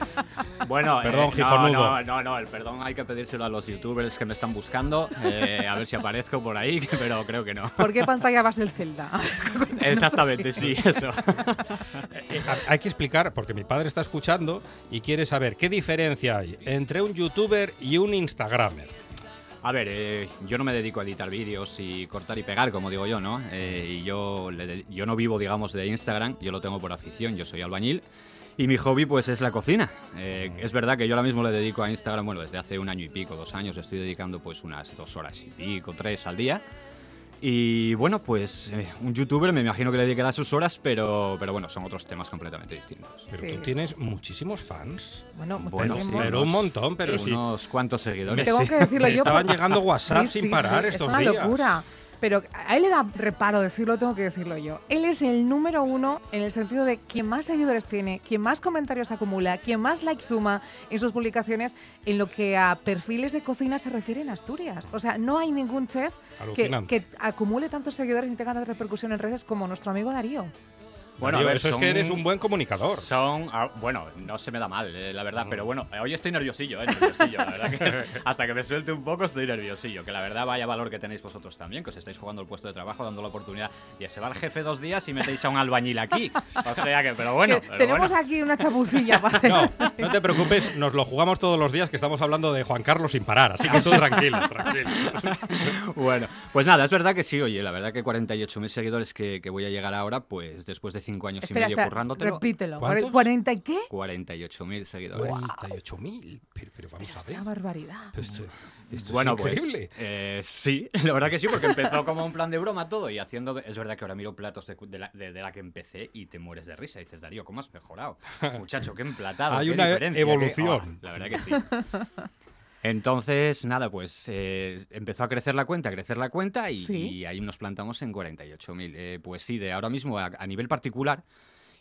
Bueno, Perdón, eh, Gijonudo. No, no, no, no, el perdón hay que pedírselo a los youtubers que me están buscando. eh, a ver si aparezco por ahí, (laughs) pero creo que no. ¿Por qué pantalla vas del Zelda? (laughs) Exactamente, sí, eso. Eh, hay que explicar, porque mi padre está escuchando y quiere saber qué diferencia hay entre un youtuber y un Instagramer. A ver, eh, yo no me dedico a editar vídeos y cortar y pegar, como digo yo, ¿no? Eh, y yo, yo no vivo, digamos, de Instagram, yo lo tengo por afición, yo soy albañil. Y mi hobby, pues, es la cocina. Eh, es verdad que yo ahora mismo le dedico a Instagram, bueno, desde hace un año y pico, dos años, estoy dedicando, pues, unas dos horas y pico, tres al día. Y bueno, pues, eh, un youtuber me imagino que le dedicará sus horas, pero, pero bueno, son otros temas completamente distintos. Pero Sí. tú tienes muchísimos fans. Bueno, Bueno. Pero un montón, pero sí. Unos cuantos seguidores. Tengo sí. que decirlo Me yo. estaban porque- llegando WhatsApp (laughs) Sí, sin sí, parar sí, estos es una días. locura. Pero a él le da reparo decirlo, tengo que decirlo yo. Él es el número uno en el sentido de quien más seguidores tiene, quien más comentarios acumula, quien más likes suma en sus publicaciones en lo que a perfiles de cocina se refiere en Asturias. O sea, no hay ningún chef que, acumule tantos seguidores y tenga tanta repercusión en redes como nuestro amigo Darío. Bueno, Darío, a ver, eso es son- que eres un buen comunicador. Son, ah, bueno, no se me da mal, eh, la verdad, pero bueno, hoy estoy nerviosillo, eh, nerviosillo, la verdad que es- (laughs) hasta que me suelte un poco estoy nerviosillo, que la verdad vaya valor que tenéis vosotros también, que os estáis jugando el puesto de trabajo, dando la oportunidad, y se va el jefe dos días y metéis a un albañil aquí, o sea que, pero bueno, Que pero tenemos bueno. aquí una chapucilla (laughs) para No, no te preocupes, nos lo jugamos todos los días que estamos hablando de Juan Carlos sin parar, así que tú (laughs) tranquilo, tranquilo. Bueno, pues nada, es verdad que sí, oye, la verdad que 48.000 seguidores que, que voy a llegar ahora, pues después de cinco años Espera, y medio espera, currándotelo, repítelo. ¿Cuántos? ¿40 y qué? 48.000 seguidores. 48.000, pero, pero vamos a ver. Esa barbaridad. Esto, esto Bueno, es pues increíble. eh, sí, (laughs) la verdad que sí, porque empezó como un plan de broma todo y haciendo... Es verdad que ahora miro platos de, de la, de- de la que empecé y te mueres de risa. Y dices, Darío, ¿cómo has mejorado? (laughs) Muchacho, qué emplatado. Hay qué una diferencia, qué- evolución. oh, la verdad que sí. (laughs) Entonces, nada, pues eh, empezó a crecer la cuenta, a crecer la cuenta y, Sí. y ahí nos plantamos en 48.000. Eh, pues sí, de ahora mismo a, a nivel particular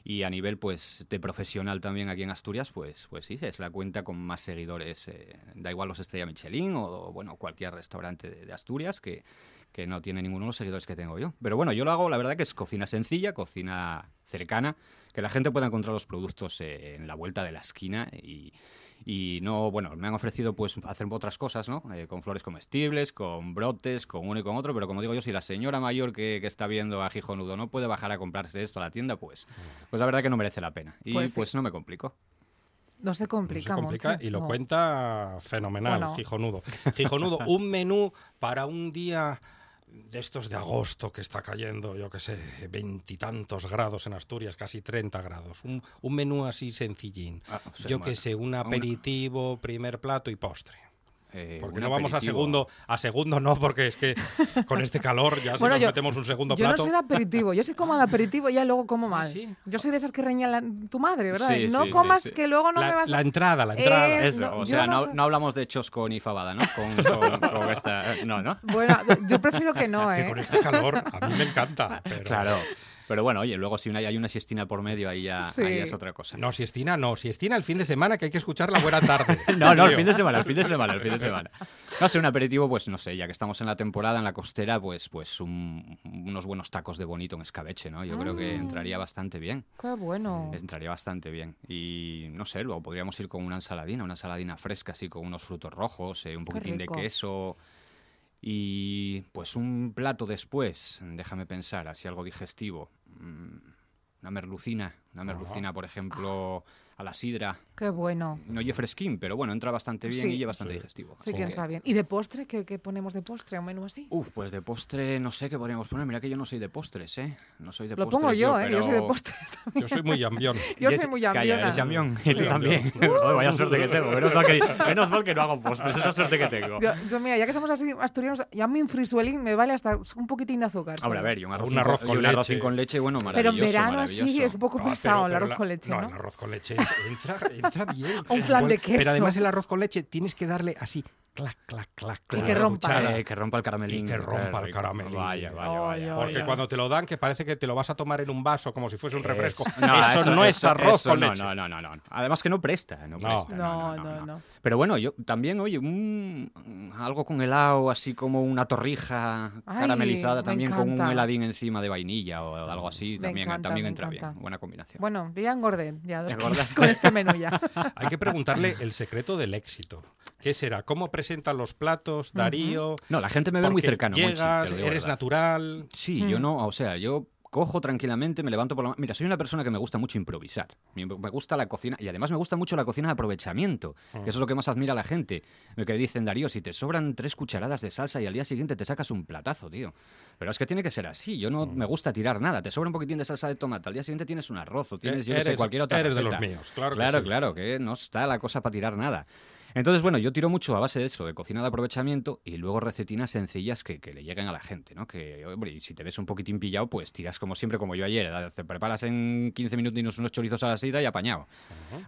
y a nivel pues de profesional también aquí en Asturias, pues, pues sí, es la cuenta con más seguidores. eh, da igual los Estrella Michelin o, bueno, cualquier restaurante de, de Asturias que, que no tiene ninguno de los seguidores que tengo yo. Pero bueno, yo lo hago, la verdad que es cocina sencilla, cocina cercana, que la gente pueda encontrar los productos eh, en la vuelta de la esquina y, y no, bueno, me han ofrecido pues hacer otras cosas, ¿no? Eh, con flores comestibles, con brotes, con uno y con otro, pero como digo yo, si la señora mayor que, que está viendo a Gijonudo no puede bajar a comprarse esto a la tienda, pues, pues la verdad que no merece la pena. Y Pues pues, sí. no me complico. No se No complica, se complica y lo no. cuenta fenomenal, Bueno. Gijonudo. Gijonudo, un menú para un día de estos de agosto que está cayendo, yo qué sé, veintitantos grados en Asturias, casi 30 grados. Un, un menú así sencillín. Ah, sea, yo qué sé, un aperitivo, primer plato y postre. Eh, Porque no vamos a segundo, a segundo no, porque es que con este calor ya (laughs) si Bueno, nos yo- metemos un segundo Yo no plato. soy de aperitivo, yo soy como al aperitivo y ya luego como mal. sí? Yo soy de esas que reña la- tu madre, ¿verdad? Sí, no sí, comas sí. que luego no la, me vas la a... entrada, la entrada. Eh, Eso, no, o sea, no no, hablamos de choscon y fabada, ¿no? Con, (laughs) con- con esta... No, ¿no? Bueno, yo prefiero que no, (laughs) que ¿eh? con este calor a mí me encanta. pero- Claro. Pero bueno, oye, luego si una- hay una siestina por medio, ahí ya, Sí. ahí es otra cosa. No, siestina no, siestina el fin de semana que hay que escuchar la buena tarde. (laughs) No, no, el fin de semana, el fin de semana, el fin de semana. No sé, un aperitivo, pues no sé, ya que estamos en la temporada, en la costera, pues, pues un- unos buenos tacos de bonito en escabeche, ¿no? Yo creo que Mm. entraría bastante bien. Qué bueno. Entraría bastante bien. Y no sé, luego podríamos ir con una ensaladina, una ensaladina fresca, así con unos frutos rojos, eh, un poquitín de queso. Y pues un plato después, déjame pensar, así algo digestivo. Mm, Una merlucina, una merlucina, por ejemplo, a la sidra. Qué bueno. No oye fresquín, pero bueno, entra bastante bien Sí. y es bastante digestivo. Sí que entra bien. ¿Y de postre? ¿Qué, qué ponemos de postre? ¿Un menú así? Uf, pues de postre no sé qué podríamos poner. Mira que yo no soy de postres, ¿eh? No soy de Lo postres. pongo yo, ¿eh? Yo soy de pero- postres Yo soy muy ambión. (laughs) Yo soy muy Calla, ambiona. eres ambión. Sí, Y tú también. (laughs) Joder, vaya suerte que tengo. Menos mal que, menos mal que no hago postres. Esa suerte que tengo. Yo, yo, mira, ya que somos así asturianos, ya mi frisuelín me vale hasta un poquitín de azúcar. A ver, y un arroz, Un arroz con y un arrocín leche. con leche, bueno, Pero maravilloso. en verano así maravilloso. es un poco pesado pero- el pero arroz con leche, No, ¿no? el arroz con leche entra, entra bien. (laughs) Un flan de queso. Pero además el arroz con leche tienes que darle así, clac, clac, clac. Y con que rompa. Eh, que rompa el caramelín. Y que rompa el caramelín. Vaya, vaya, Ay, vaya. ay, Porque cuando te lo dan, que parece que te lo vas a tomar en un vaso como si fuese un refresco. Eso- no, eso, no es eso- arroz eso con no, leche. No, no, no, no. Además que no presta, no No. presta. No, no, no. Pero bueno, yo también, oye, un, algo con helado, así como una torrija Ay, caramelizada, me también con un heladín encima de vainilla o algo así, Me también, encanta, también entra encanta. bien. Buena combinación. Bueno, ya engordé, ya dos. (laughs) con este menú ya. (laughs) Hay que preguntarle el secreto del éxito. ¿Qué será? ¿Cómo presentan los platos, Darío? No, la gente me ve muy cercano. Llegas, eres verdad. natural. Sí, yo Mm. no, o sea, yo cojo tranquilamente, me levanto por la... Mira, soy una persona que me gusta mucho improvisar. Me gusta la cocina y además me gusta mucho la cocina de aprovechamiento, que eso es lo que más admira a la gente. Lo que dicen, Darío, si te sobran tres cucharadas de salsa y al día siguiente te sacas un platazo, tío. Pero es que tiene que ser así, yo no me gusta tirar nada. Te sobra un poquitín de salsa de tomate, al día siguiente tienes un arroz o tienes, yo qué sé, cualquier otra eres de los míos, claro que Claro, sí. claro, que no está la cosa para tirar nada. Entonces, bueno, yo tiro mucho a base de eso, de cocina de aprovechamiento y luego recetinas sencillas que, que le lleguen a la gente, ¿no? Que, hombre, y si te ves un poquitín pillado, pues tiras como siempre, como yo ayer. Te preparas en 15 minutos unos chorizos a la sida y apañado.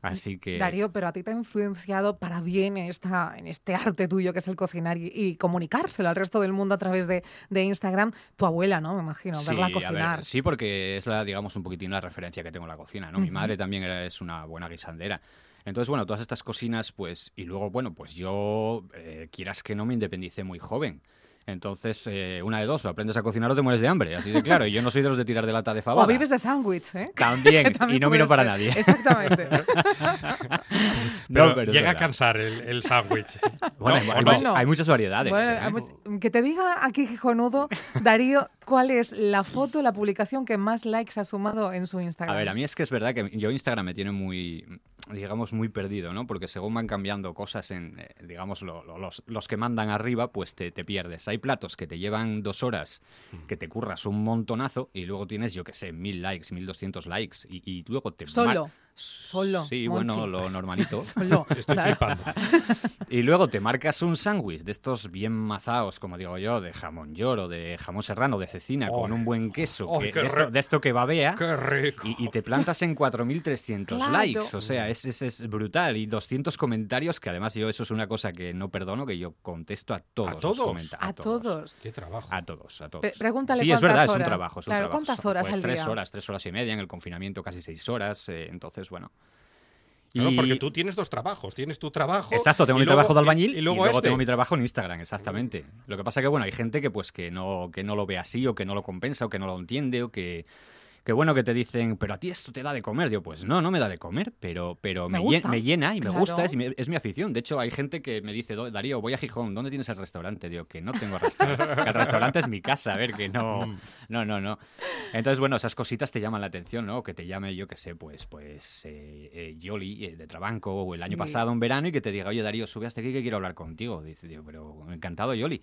Así que... Darío, pero a ti te ha influenciado para bien en, esta, en este arte tuyo que es el cocinar y, y comunicárselo al resto del mundo a través de, de Instagram. Tu abuela, ¿no? Me imagino, verla a ver, cocinar. sí, porque es la, digamos, un poquitín la referencia que tengo en la cocina, ¿no? Mi madre también era, es una buena guisandera. Entonces, bueno, todas estas cocinas, pues, y luego, bueno, pues yo, eh, quieras que no, me independicé muy joven. Entonces, eh, una de dos, o aprendes a cocinar o te mueres de hambre, así de claro. Y yo no soy de los de tirar de lata de fabada. O vives de sándwich, ¿eh? También, (laughs) y no miro para ser. nadie. Exactamente. (laughs) Pero No, pero es llega a cansar el, el sándwich. Bueno, hay muchas variedades. Bueno, ¿eh? pues, que te diga aquí Gijonudo, Darío, ¿cuál es la foto, la publicación que más likes ha sumado en su Instagram? A ver, a mí es que es verdad que yo Instagram me tiene muy, digamos, muy perdido, ¿no? Porque según van cambiando cosas en, eh, digamos, lo- lo- los, los que mandan arriba, pues te, te pierdes. Hay platos que te llevan dos horas, que te curras un montonazo y luego tienes, yo qué sé, mil likes, mil doscientos likes y, y luego te... Solo. Solo. Sí, Monchi. bueno, lo normalito. (laughs) Solo. (laughs) Estoy claro. flipando. Y luego te marcas un sándwich de estos bien mazaos, como digo yo, de jamón york, de jamón serrano, de cecina, con Ay. un buen queso, Ay, que- qué de, esto, de esto que babea. ¡Qué rico! Y, y te plantas en 4.300 Claro. likes, o sea, es, es, es brutal. Y 200 comentarios, que además yo eso es una cosa que no perdono, que yo contesto a todos. los todos? comentarios. A todos. ¡Qué trabajo! A todos, a todos. Pre- pregúntale sí, es verdad, es un horas. trabajo. Es un Claro, trabajo. ¿cuántas horas Pues al tres día? horas, tres horas y media, en el confinamiento casi seis horas, eh, entonces, bueno. Claro, Y- porque tú tienes dos trabajos. Tienes tu trabajo. Exacto, tengo y mi luego- trabajo de albañil y, y, y luego, luego este. tengo mi trabajo en Instagram, exactamente. Lo que pasa que, bueno, hay gente que pues que no, que no lo ve así o que no lo compensa o que no lo entiende o que... Que bueno que te dicen, pero a ti esto te da de comer. Digo, pues no, no me da de comer, pero, pero Me llena y me gusta, es mi, es mi afición. De hecho, hay gente que me dice, "Do- Darío, voy a Gijón, ¿dónde tienes el restaurante? Digo, que no tengo restaurante. que el restaurante es mi casa, a ver, que no, Mm. no, no, no. Entonces, bueno, esas cositas te llaman la atención, ¿no? Que te llame, yo qué sé, pues, pues, eh, eh, Yoli eh, de Trabanco o el año pasado en verano y que te diga, oye, Darío, sube hasta aquí que quiero hablar contigo. Dice, digo, pero encantado, Yoli.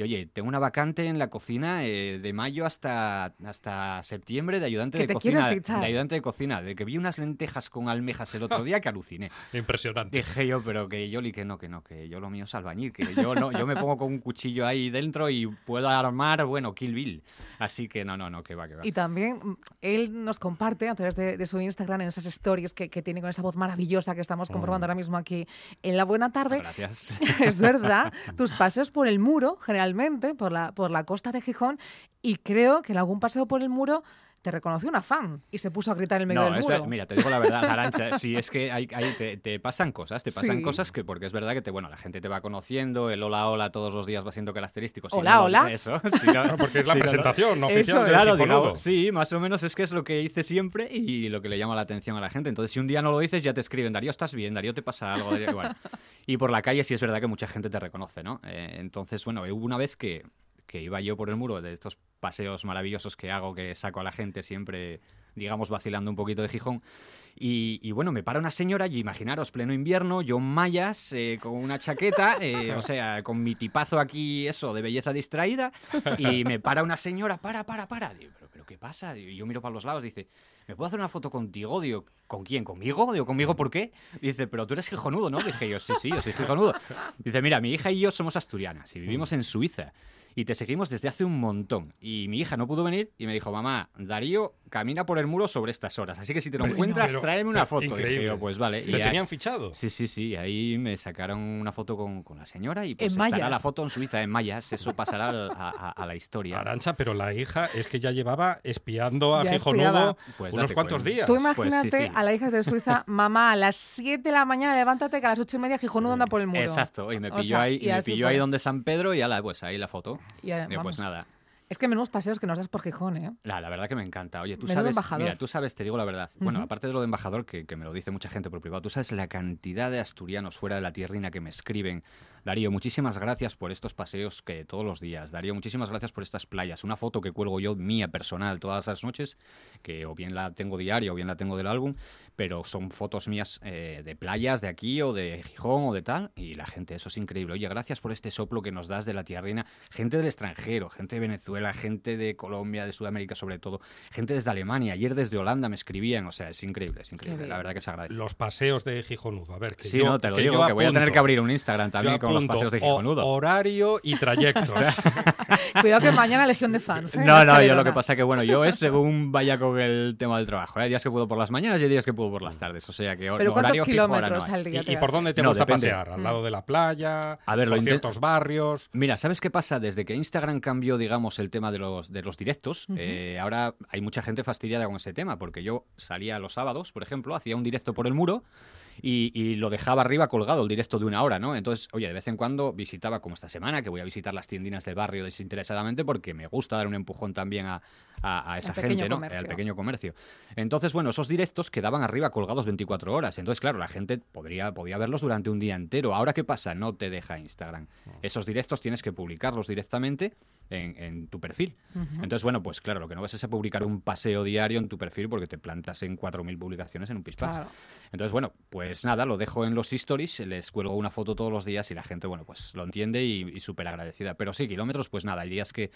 Y oye, tengo una vacante en la cocina eh, de mayo hasta, hasta septiembre de ayudante Que de cocina. De ayudante de cocina. De que vi unas lentejas con almejas el otro (laughs) día que aluciné. Impresionante. Dije yo, pero que Yoli que no, que no, que yo lo mío es albañil, que yo no, yo me pongo con un cuchillo ahí dentro y puedo armar, bueno, Kill Bill. Así que no, no, no, que va, que va. Y también mm, él nos comparte a través de, de su Instagram en esas stories que, que tiene con esa voz maravillosa que estamos comprobando ahora mismo aquí en la buena tarde. Gracias. (laughs) es verdad, tus paseos por el muro, generalmente, por la, por la costa de Gijón, y creo que en algún paseo por el muro te reconoció una fan y se puso a gritar en el medio No, del es muro. ver- mira, te digo la verdad, Arancha, (laughs) sí, es que hay, hay- te, te pasan cosas, te pasan Sí. cosas que porque es verdad que te, bueno, la gente te va conociendo, el hola hola todos los días va siendo característico. si Hola, no hola. Eso, (laughs) si no- No, porque es la si no presentación oficial Eso del Claro, digamos, sí, más o menos es que es lo que hice siempre y lo que le llama la atención a la gente. Entonces, si un día no lo dices, ya te escriben, Darío, ¿estás bien? Darío, ¿te pasa algo? Darío, igual. Y por la calle sí es verdad que mucha gente te reconoce, ¿no? Eh, entonces, bueno, hubo una vez que, que iba yo por el muro de estos paseos maravillosos que hago, que saco a la gente siempre, digamos, vacilando un poquito de Gijón. Y, y bueno, me para una señora y imaginaros, pleno invierno, yo en mallas, eh, con una chaqueta, eh, (laughs) o sea, con mi tipazo aquí, eso, de belleza distraída, y me para una señora, para, para, para. Digo, ¿pero, pero qué pasa? Y yo miro para los lados, dice, ¿me puedo hacer una foto contigo? Digo, ¿con quién? ¿Conmigo? Digo, ¿conmigo por qué? Dice, pero tú eres gijonudo, ¿no? Dije yo, sí, sí, yo soy gijonudo. Dice, mira, mi hija y yo somos asturianas y vivimos en Suiza. Y te seguimos desde hace un montón. Y mi hija no pudo venir y me dijo, mamá, Darío camina por el muro sobre estas horas. Así que si te lo Pero- encuentras, pero- tráeme una pero foto. Dije increíble. yo, pues vale. ¿Te Y tenían fichado? Sí, sí, sí. Ahí me sacaron una foto con, con la señora y pues En estará mayas. la foto en Suiza, en mayas. Eso pasará al- a, a- a la historia. Arancha, pero la hija es que ya llevaba espiando a Gijonudo. Pues unos cuantos cuenta. días. Tú Pues sí, imagínate sí. a la hija de Suiza, (laughs) mamá, a las 7 de la mañana levántate que a las 8 y media Gijonudo anda por el muro. Exacto. Y me O pilló sea, ahí, y y me pilló ahí donde San Pedro y ala, pues ahí la foto. Y, Digo, pues nada. Es que menudos paseos que nos das por Gijón, ¿eh? La, la verdad que me encanta. Oye, tú Menudo sabes, embajador. mira, tú sabes, te digo la verdad. Bueno, aparte de lo de embajador, que, que me lo dice mucha gente por privado, tú sabes la cantidad de asturianos fuera de la tierrina que me escriben. Darío, muchísimas gracias por estos paseos que todos los días. Darío, muchísimas gracias por estas playas. Una foto que cuelgo yo mía personal todas las noches, que o bien la tengo diaria o bien la tengo del álbum, pero son fotos mías eh, de playas de aquí o de Gijón o de tal. Y la gente, eso es increíble. Oye, gracias por este soplo que nos das de la tierrina. Gente del extranjero, gente de Venezuela, gente de Colombia, de Sudamérica sobre todo, gente desde Alemania. Ayer desde Holanda me escribían. O sea, es increíble, es increíble. La verdad que se agradece. Los paseos de Gijonudo. A ver, que Sí, yo, no, te lo digo, que voy a tener que abrir un Instagram también con los paseos de o- Gijonudo. horario y trayectos. (laughs) (laughs) Cuidado que mañana legión de fans. ¿eh? No, no, yo lo que pasa que, bueno, yo es según vaya con el tema del trabajo. ¿eh? Hay días que puedo por las mañanas y hay días que puedo por las tardes. O sea que Pero ¿cuántos kilómetros no hay. al día ¿Y, y por dónde te No, gusta depende. pasear? ¿Al lado de la playa? A ver, ¿Por ciertos barrios? Mira, ¿sabes qué pasa? Desde que Instagram cambió, digamos, el tema de los, de los directos, Ujú. eh, ahora hay mucha gente fastidiada con ese tema, porque yo salía los sábados, por ejemplo, hacía un directo por el muro y, y lo dejaba arriba colgado, el directo de una hora, ¿no? Entonces, oye, de vez en cuando visitaba, como esta semana, que voy a visitar las tiendinas del barrio desinteresadamente, porque me gusta dar un empujón también a, a- a esa pequeño gente, ¿no? comercio. Al pequeño comercio. Entonces, bueno, esos directos quedaban arriba colgados 24 horas. Entonces, claro, la gente podría, podía verlos durante un día entero. Ahora, ¿qué pasa? No te deja Instagram. Esos directos tienes que publicarlos directamente en, en tu perfil. Entonces, bueno, pues claro, lo que no vas es a publicar un paseo diario en tu perfil porque te plantas en 4.000 publicaciones en un pispás. Claro. Entonces, bueno, pues nada, lo dejo en los stories, les cuelgo una foto todos los días y la gente, bueno, pues lo entiende y, y súper agradecida. Pero sí, kilómetros, pues nada, hay días que,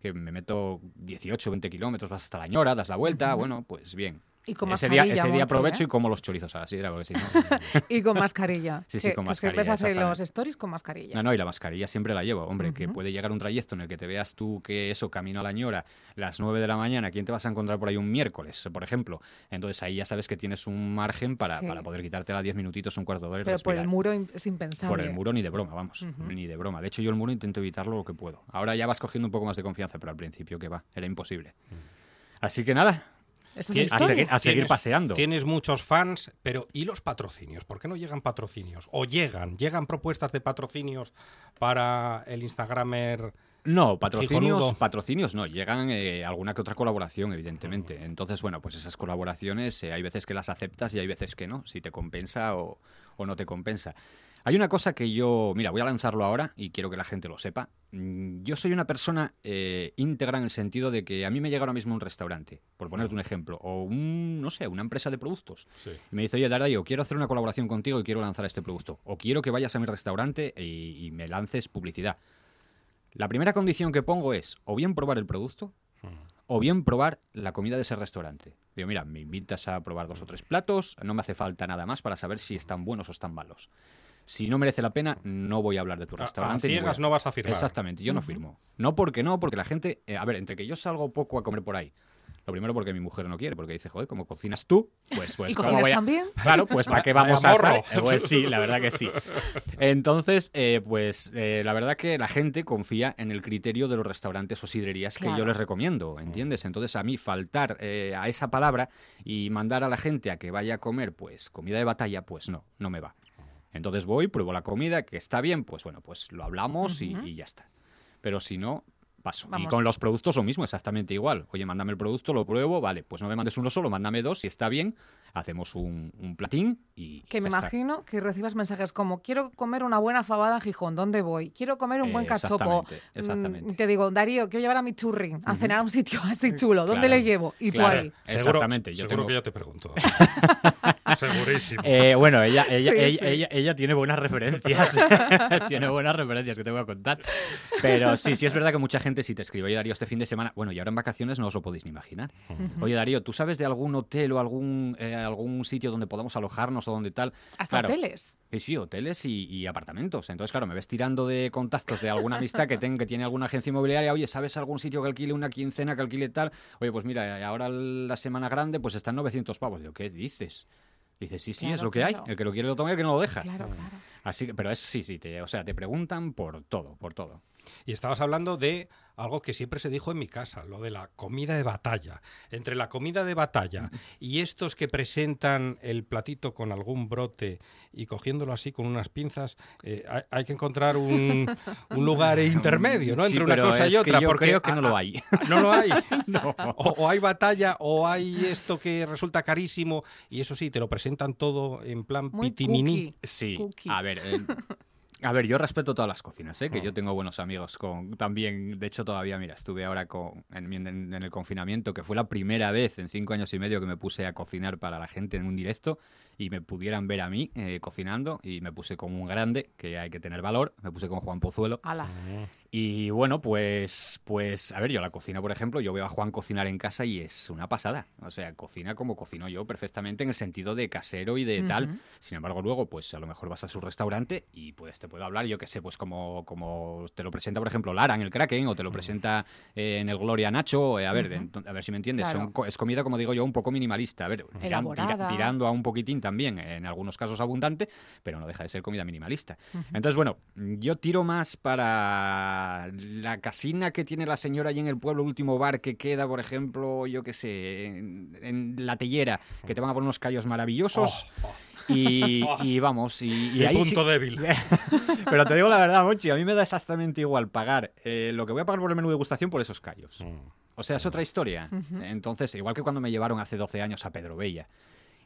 que me meto 18, 20 kilómetros, vas hasta la ñora, das la vuelta, bueno, pues bien. Y con ese día, mascarilla, ese día aprovecho ¿eh? y como los chorizos a la sidra, porque si no... (laughs) Y con mascarilla. Sí, sí, con que siempre se mascarilla, hace los stories con mascarilla. No, no, y la mascarilla siempre la llevo. Hombre, que puede llegar un trayecto en el que te veas tú que eso, camino a la ñora, las 9 de la mañana, ¿quién te vas a encontrar por ahí un miércoles, por ejemplo? Entonces ahí ya sabes que tienes un margen para, Sí. para poder quitártela 10 minutitos, un cuarto de hora y Pero por el muro es impensable. Por el muro ni de broma, vamos, ni de broma. De hecho, yo el muro intento evitarlo lo que puedo. Ahora ya vas cogiendo un poco más de confianza, pero al principio que va, era imposible. Así que nada, Es a seguir, a seguir Tienes- paseando. Tienes muchos fans, pero ¿y los patrocinios? ¿Por qué no llegan patrocinios? ¿O llegan? ¿Llegan propuestas de patrocinios para el Instagramer? No, patrocinios, patrocinios no, llegan eh, alguna que otra colaboración, evidentemente. Entonces, bueno, pues esas colaboraciones eh, hay veces que las aceptas y hay veces que no, si te compensa o, o no te compensa. Hay una cosa que yo, mira, voy a lanzarlo ahora y quiero que la gente lo sepa. Mm, Yo soy una persona eh, íntegra en el sentido de que a mí me llega ahora mismo un restaurante, por ponerte un ejemplo, o un, no sé, una empresa de productos. Y me dice, oye, Darío, quiero hacer una colaboración contigo y quiero lanzar este producto. O quiero que vayas a mi restaurante y, y me lances publicidad. La primera condición que pongo es o bien probar el producto o bien probar la comida de ese restaurante. Digo, mira, me invitas a probar dos o tres platos, no me hace falta nada más para saber si están buenos o están malos. Si no merece la pena, no voy a hablar de tu A- a restaurante. ni ciegas no vas a firmar. Exactamente, yo no firmo. No porque no, porque la gente, eh, a ver, entre que yo salgo poco a comer por ahí, Lo primero porque mi mujer no quiere, porque dice, joder, como cocinas tú, pues, pues (laughs) ¿Y ¿cómo cocinas voy a- también? Claro, pues ¿para qué (laughs) vamos a? Eh, Pues sí, la verdad que sí. Entonces, eh, pues eh, la verdad que la gente confía en el criterio de los restaurantes o sidrerías que yo les recomiendo, ¿entiendes? Entonces a mí faltar eh, a esa palabra y mandar a la gente a que vaya a comer pues comida de batalla, pues no, no me va. Entonces voy, pruebo la comida, que está bien, pues bueno, pues lo hablamos y- ya está. Pero si no, paso. Y con los productos lo mismo, exactamente igual. Oye, mándame el producto, lo pruebo, vale, pues no me mandes uno solo, mándame dos, si está bien, hacemos un, un platín y Que me ya está. imagino que recibas mensajes como quiero comer una buena fabada en Gijón, ¿dónde voy? Quiero comer un buen cachopo. Exactamente, exactamente. Mm, Te digo, Darío, quiero llevar a mi churri a cenar a un sitio así chulo. ¿Dónde Claro, le llevo? Y tú ahí. Seguro, Exactamente, yo seguro tengo- que yo te pregunto. (laughs) Segurísimo. Eh, bueno, ella, ella, Sí, ella, sí. Ella, ella tiene buenas referencias. (laughs) tiene buenas referencias que te voy a contar. Pero sí, sí es verdad que mucha gente si te escribe, oye Darío, este fin de semana, bueno, y ahora en vacaciones no os lo podéis ni imaginar. Oye Darío, ¿tú sabes de algún hotel o algún, eh, algún sitio donde podamos alojarnos o donde tal? Hasta Claro. hoteles. Sí, sí, hoteles y, y apartamentos. Entonces, claro, me ves tirando de contactos de alguna amistad que, ten- que tiene alguna agencia inmobiliaria. Oye, ¿sabes algún sitio que alquile una quincena, que alquile tal? Oye, pues mira, ahora la semana grande pues están 900 pavos. Digo, ¿qué dices? Dice, sí, sí, es lo que hay. El que lo quiere lo toma y el que no lo deja. Claro, claro. Así que, pero es sí, sí, te, o sea, te preguntan por todo, por todo. Y estabas hablando de algo que siempre se dijo en mi casa, lo de la comida de batalla. Entre la comida de batalla (laughs) y estos que presentan el platito con algún brote y cogiéndolo así con unas pinzas, eh, hay, hay que encontrar un, (laughs) un lugar intermedio, ¿no? Sí, Entre una cosa y otra. yo porque creo que no lo a- hay. (laughs) No lo hay. No. O, o hay batalla o hay esto que resulta carísimo y eso sí, te lo presentan todo en plan Muy pitimini. cookie. Sí, Cookie. a ver, eh, a ver, yo respeto todas las cocinas, ¿eh? que yo tengo buenos amigos con también, de hecho todavía, mira, estuve ahora con, en, en- en el confinamiento, que fue la primera vez en cinco años y medio que me puse a cocinar para la gente en un directo y me pudieran ver a mí eh, cocinando y me puse con un grande, que hay que tener valor, me puse con Juan Pozuelo Ala. y bueno, pues, pues, a ver, yo la cocina, por ejemplo, yo veo a Juan cocinar en casa y es una pasada. O sea, cocina como cocino yo perfectamente en el sentido de casero y de tal. Sin embargo, luego, pues a lo mejor vas a su restaurante y pues te puedo hablar, yo qué sé, pues como, como te lo presenta, por ejemplo, Lara en el Kraken o te lo presenta eh, en el Gloria Nacho. eh, a ver, a ver si me entiendes. Claro. Son co- es comida, como digo yo, un poco minimalista. A ver, tiran- tira- Elaborada. tirando a un poquitín también, en algunos casos abundante, pero no deja de ser comida minimalista. Entonces, bueno, yo tiro más para la casina que tiene la señora allí en el pueblo, último bar que queda, por ejemplo, yo qué sé, en, en la tellera, que te van a poner unos callos maravillosos. Oh, oh. Y, (laughs) y vamos, y, y ahí punto sí- débil. (laughs) Pero te digo la verdad, Monchi, a mí me da exactamente igual pagar eh, lo que voy a pagar por el menú de degustación por esos callos. O sea, es otra historia. Entonces, igual que cuando me llevaron hace 12 años a Pedro Bella.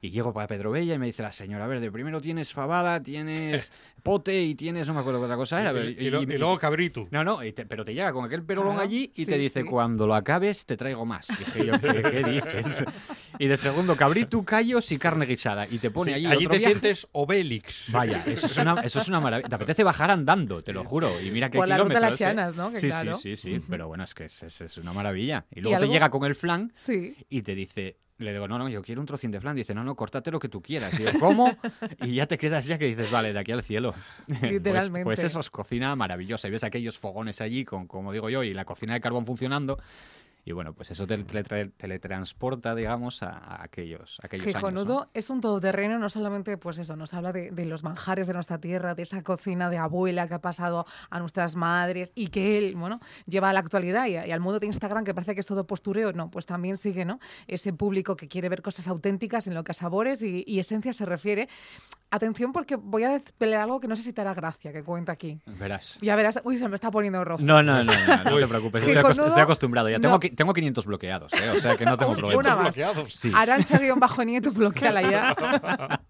Y llego para Pedro Bella y me dice la señora, a ver, de primero tienes fabada, tienes (laughs) pote y tienes, no me acuerdo qué otra cosa era. pero- Y, y lo- y luego cabrito. no, no, y te- pero te llega con aquel perolón Claro, allí y sí, te dice, sí. cuando lo acabes te traigo más. Dije yo, ¿qué, qué dices? (laughs) Y de segundo, cabrito, callos y carne guisada. Y te pone Sí, allí allí otro te viaje. sientes Obélix. Vaya, eso es una, eso es una maravilla. Te apetece bajar andando, te lo juro. Y mira qué Por la ruta de kilómetros. las ¿eh? Llanas, ¿no? Que sí, claro. sí, sí, sí. Pero bueno, es que es, es- es una maravilla. Y luego te algo? llega con el flan Sí. y te dice. Le digo, no, no, yo quiero un trocín de flan. Dice, no, no, córtate lo que tú quieras. Y yo, ¿cómo? Y ya te quedas ya que dices, vale, de aquí al cielo. (laughs) Pues- Literalmente. Pues, eso es cocina maravillosa. Y ves aquellos fogones allí, con, como digo yo, y la cocina de carbón funcionando. Y bueno, pues eso te teletra- teletransporta, digamos, a, a aquellos, a aquellos años. ¿no? Es un todoterreno, no solamente, pues eso, nos habla de, de los manjares de nuestra tierra, de esa cocina de abuela que ha pasado a nuestras madres y que él, bueno, lleva a la actualidad y, al mundo de Instagram que parece que es todo postureo. No, pues también sigue, ¿no? Ese público que quiere ver cosas auténticas en lo que a sabores y, y esencia se refiere. Atención porque voy a desvelar algo que no sé si te hará gracia, que cuenta aquí. Verás. Ya verás, uy, se me está poniendo rojo. No, no, no, no, no te preocupes. Estoy, acost- estoy acostumbrado ya. no. Tengo, tengo 500 bloqueados, ¿eh? o sea que no tengo Una problema. Sí. Arancha-Nieto, bloqueala ya. (laughs)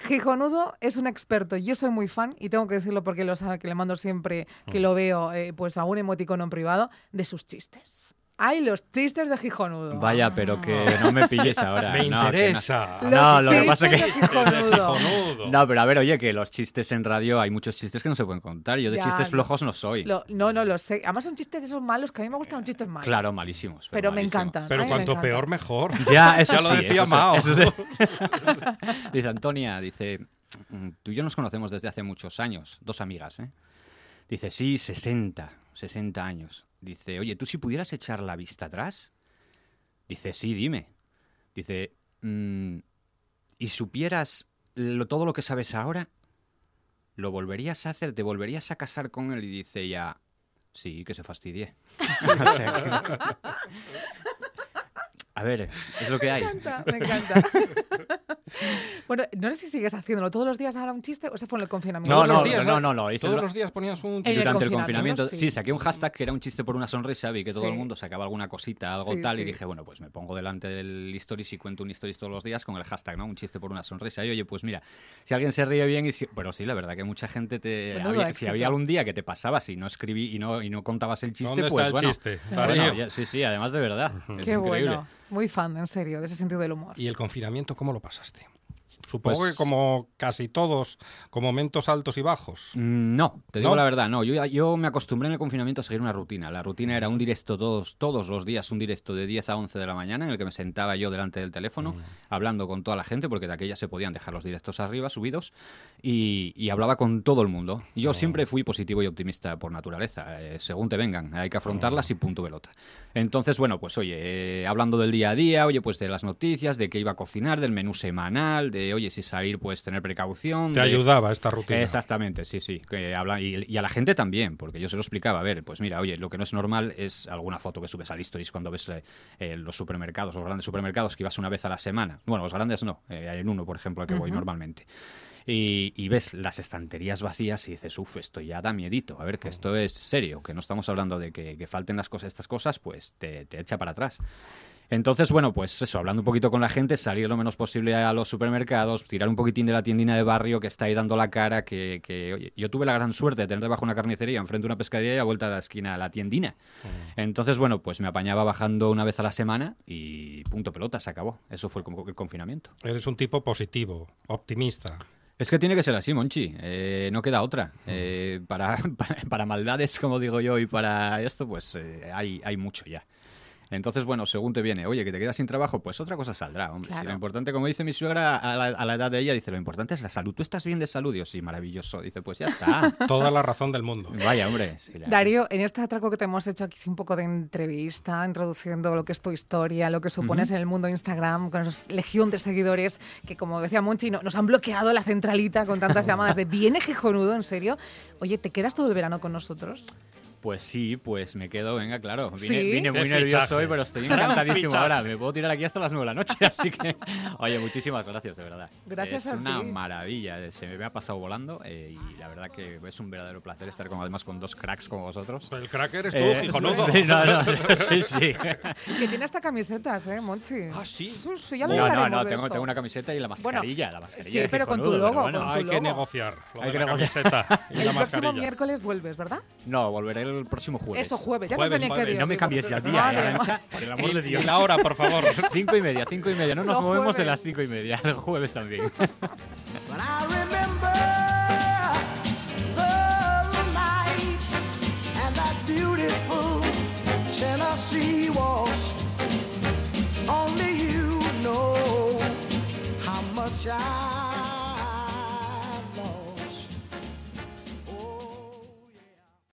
Gijonudo es un experto. Yo soy muy fan, y tengo que decirlo porque lo sabe, que le mando siempre que Mm. lo veo, eh, pues algún emoticono en privado, de sus chistes. ¡Ay, los chistes de Gijonudo! Vaya, pero que no me pilles (laughs) ahora. Me no, que no. interesa. Los No, lo que pasa chistes que- de Gijonudo. Gijonudo. No, pero a ver, oye, que los chistes en radio hay muchos chistes que no se pueden contar. Yo de Ya, chistes flojos no soy. Lo- no, no, lo sé. Además son chistes de esos malos que a mí me gustan los chistes malos. Claro, malísimos. Pero me malísimos. encantan. Pero Ay, me cuanto encanta. peor, mejor. (laughs) Ya, eso Ya lo decía eso Mao. eso sí. (laughs) dice Antonia, dice, "Mm, tú y yo nos conocemos desde hace muchos años, dos amigas, ¿eh? Dice, sí, 60, 60 años. Dice, oye, tú si pudieras echar la vista atrás, Dice, sí, dime. Dice, "Mm, ¿y supieras lo- todo lo que sabes ahora? ¿Lo volverías a hacer? ¿Te volverías a casar con él? Y dice ella, sí, que se fastidie. O sea que- A ver, es lo que hay. Me encanta, me encanta. (laughs) bueno, no sé si sigues haciéndolo todos los días ahora un chiste o se fue en el confinamiento. No, Todos no, los días, no, ¿eh? no, no, hice Todos dura- los días ponías un chiste. Durante el confinamiento, confinamiento, sí. sí. saqué un hashtag que era un chiste por una sonrisa, vi que todo Sí. el mundo sacaba alguna cosita, algo Sí, tal, sí. y dije, bueno, pues me pongo delante del stories y cuento un stories todos los días con el hashtag, ¿no? Un chiste por una sonrisa. Y oye, pues mira, si alguien se ríe bien, y si- pero sí, la verdad que mucha gente te... Había- si había algún día que te pasabas y no escribí y no, y no contabas el chiste, ¿Dónde está pues el bueno. chiste? bueno, ya- sí, sí, además de verdad. Es Qué increíble. bueno. Muy fan, en serio, de ese sentido del humor. ¿Y el confinamiento cómo lo pasaste? Supongo Pues- que como casi todos, con momentos altos y bajos. Mm, No, te digo ¿No? la verdad, no. Yo, yo me acostumbré en el confinamiento a seguir una rutina. La rutina era un directo todos, todos los días, un directo de 10 a 11 de la mañana en el que me sentaba yo delante del teléfono hablando con toda la gente, porque de aquella se podían dejar los directos arriba, subidos, y, y hablaba con todo el mundo. Yo siempre fui positivo y optimista por naturaleza. eh, según te vengan, hay que afrontarlas y punto pelota. Entonces, bueno, pues oye, eh, hablando del día a día, oye, pues de las noticias, de qué iba a cocinar, del menú semanal, de oye, si salir, pues tener precaución. Te de- ayudaba esta rutina. Exactamente, sí, sí. Que habla, y, y a la gente también, porque yo se lo explicaba. A ver, pues mira, oye, lo que no es normal es alguna foto que subes al Stories cuando ves eh, eh, los supermercados, los grandes supermercados que ibas una vez a la semana. Bueno, los grandes no, eh, en uno, por ejemplo, al que voy normalmente. Y, y ves las estanterías vacías y dices, uff, esto ya da miedito. A ver, que esto es serio, que no estamos hablando de que, que falten las cosas, estas cosas, pues te, te echa para atrás. Entonces, bueno, pues eso, hablando un poquito con la gente, salir lo menos posible a los supermercados, tirar un poquitín de la tiendina de barrio que está ahí dando la cara, que, que, oye, yo tuve la gran suerte de tener debajo una carnicería, enfrente una pescadería y a vuelta de la esquina la tiendina. Entonces, bueno, pues me apañaba bajando una vez a la semana y punto pelota, se acabó. Eso fue como el confinamiento. Eres un tipo positivo, optimista. Es que tiene que ser así, Monchi. Eh, no queda otra. Eh, para, (laughs) para, para maldades, como digo yo, y para esto, pues eh, hay, hay mucho ya. Entonces, bueno, según te viene, oye, que te quedas sin trabajo, pues otra cosa saldrá, hombre. Si Claro. lo importante, como dice mi suegra, a la, a la edad de ella, dice, lo importante es la salud. ¿Tú estás bien de salud? Yo, sí, maravilloso. Dice, pues ya está. (laughs) Toda la razón del mundo. Vaya, hombre. sí, la- Darío, en este atraco que te hemos hecho aquí un poco de entrevista, introduciendo lo que es tu historia, lo que supones en el mundo de Instagram, con esa legión de seguidores que, como decía Monchi, no- nos han bloqueado la centralita con tantas (laughs) llamadas de viene Gijonudo, en serio. Oye, ¿te quedas todo el verano con nosotros? Pues sí, pues me quedo, venga, claro. Vine, ¿Sí? vine muy Qué nervioso fichaje. hoy, pero estoy (laughs) encantadísimo ahora. Me puedo tirar aquí hasta las 9 de la noche, (laughs) así que... Oye, muchísimas gracias, de verdad. Gracias es a una ti. maravilla, se me ha pasado volando eh, y la verdad que es un verdadero placer estar con, además con dos cracks como vosotros. El crack eres tú, Eh, (laughs) sí, no, no, sí, sí. Que tiene hasta camisetas, ¿eh, Monchi? Ah, sí. Sí, sí, ya No, lo no, no, de tengo, tengo una camiseta y la Bueno, mascarilla, la mascarilla. sí, pero con tu logo, pero bueno. con Hay tu que logo. negociar lo Hay de que la negociar. camiseta y El la próximo mascarilla. miércoles vuelves, ¿verdad? No, volveré el próximo jueves. Eso, jueves. Ya Jueves, no sé ni qué jueves. día. No me cambies ya el día, Madre ¿eh, mía. Arantxa? Por el amor de (laughs) Dios. la hora, por favor. (laughs) Cinco y media, cinco y media. No nos Los movemos de jueves. las cinco y media. (laughs) El jueves también. Only you know how much I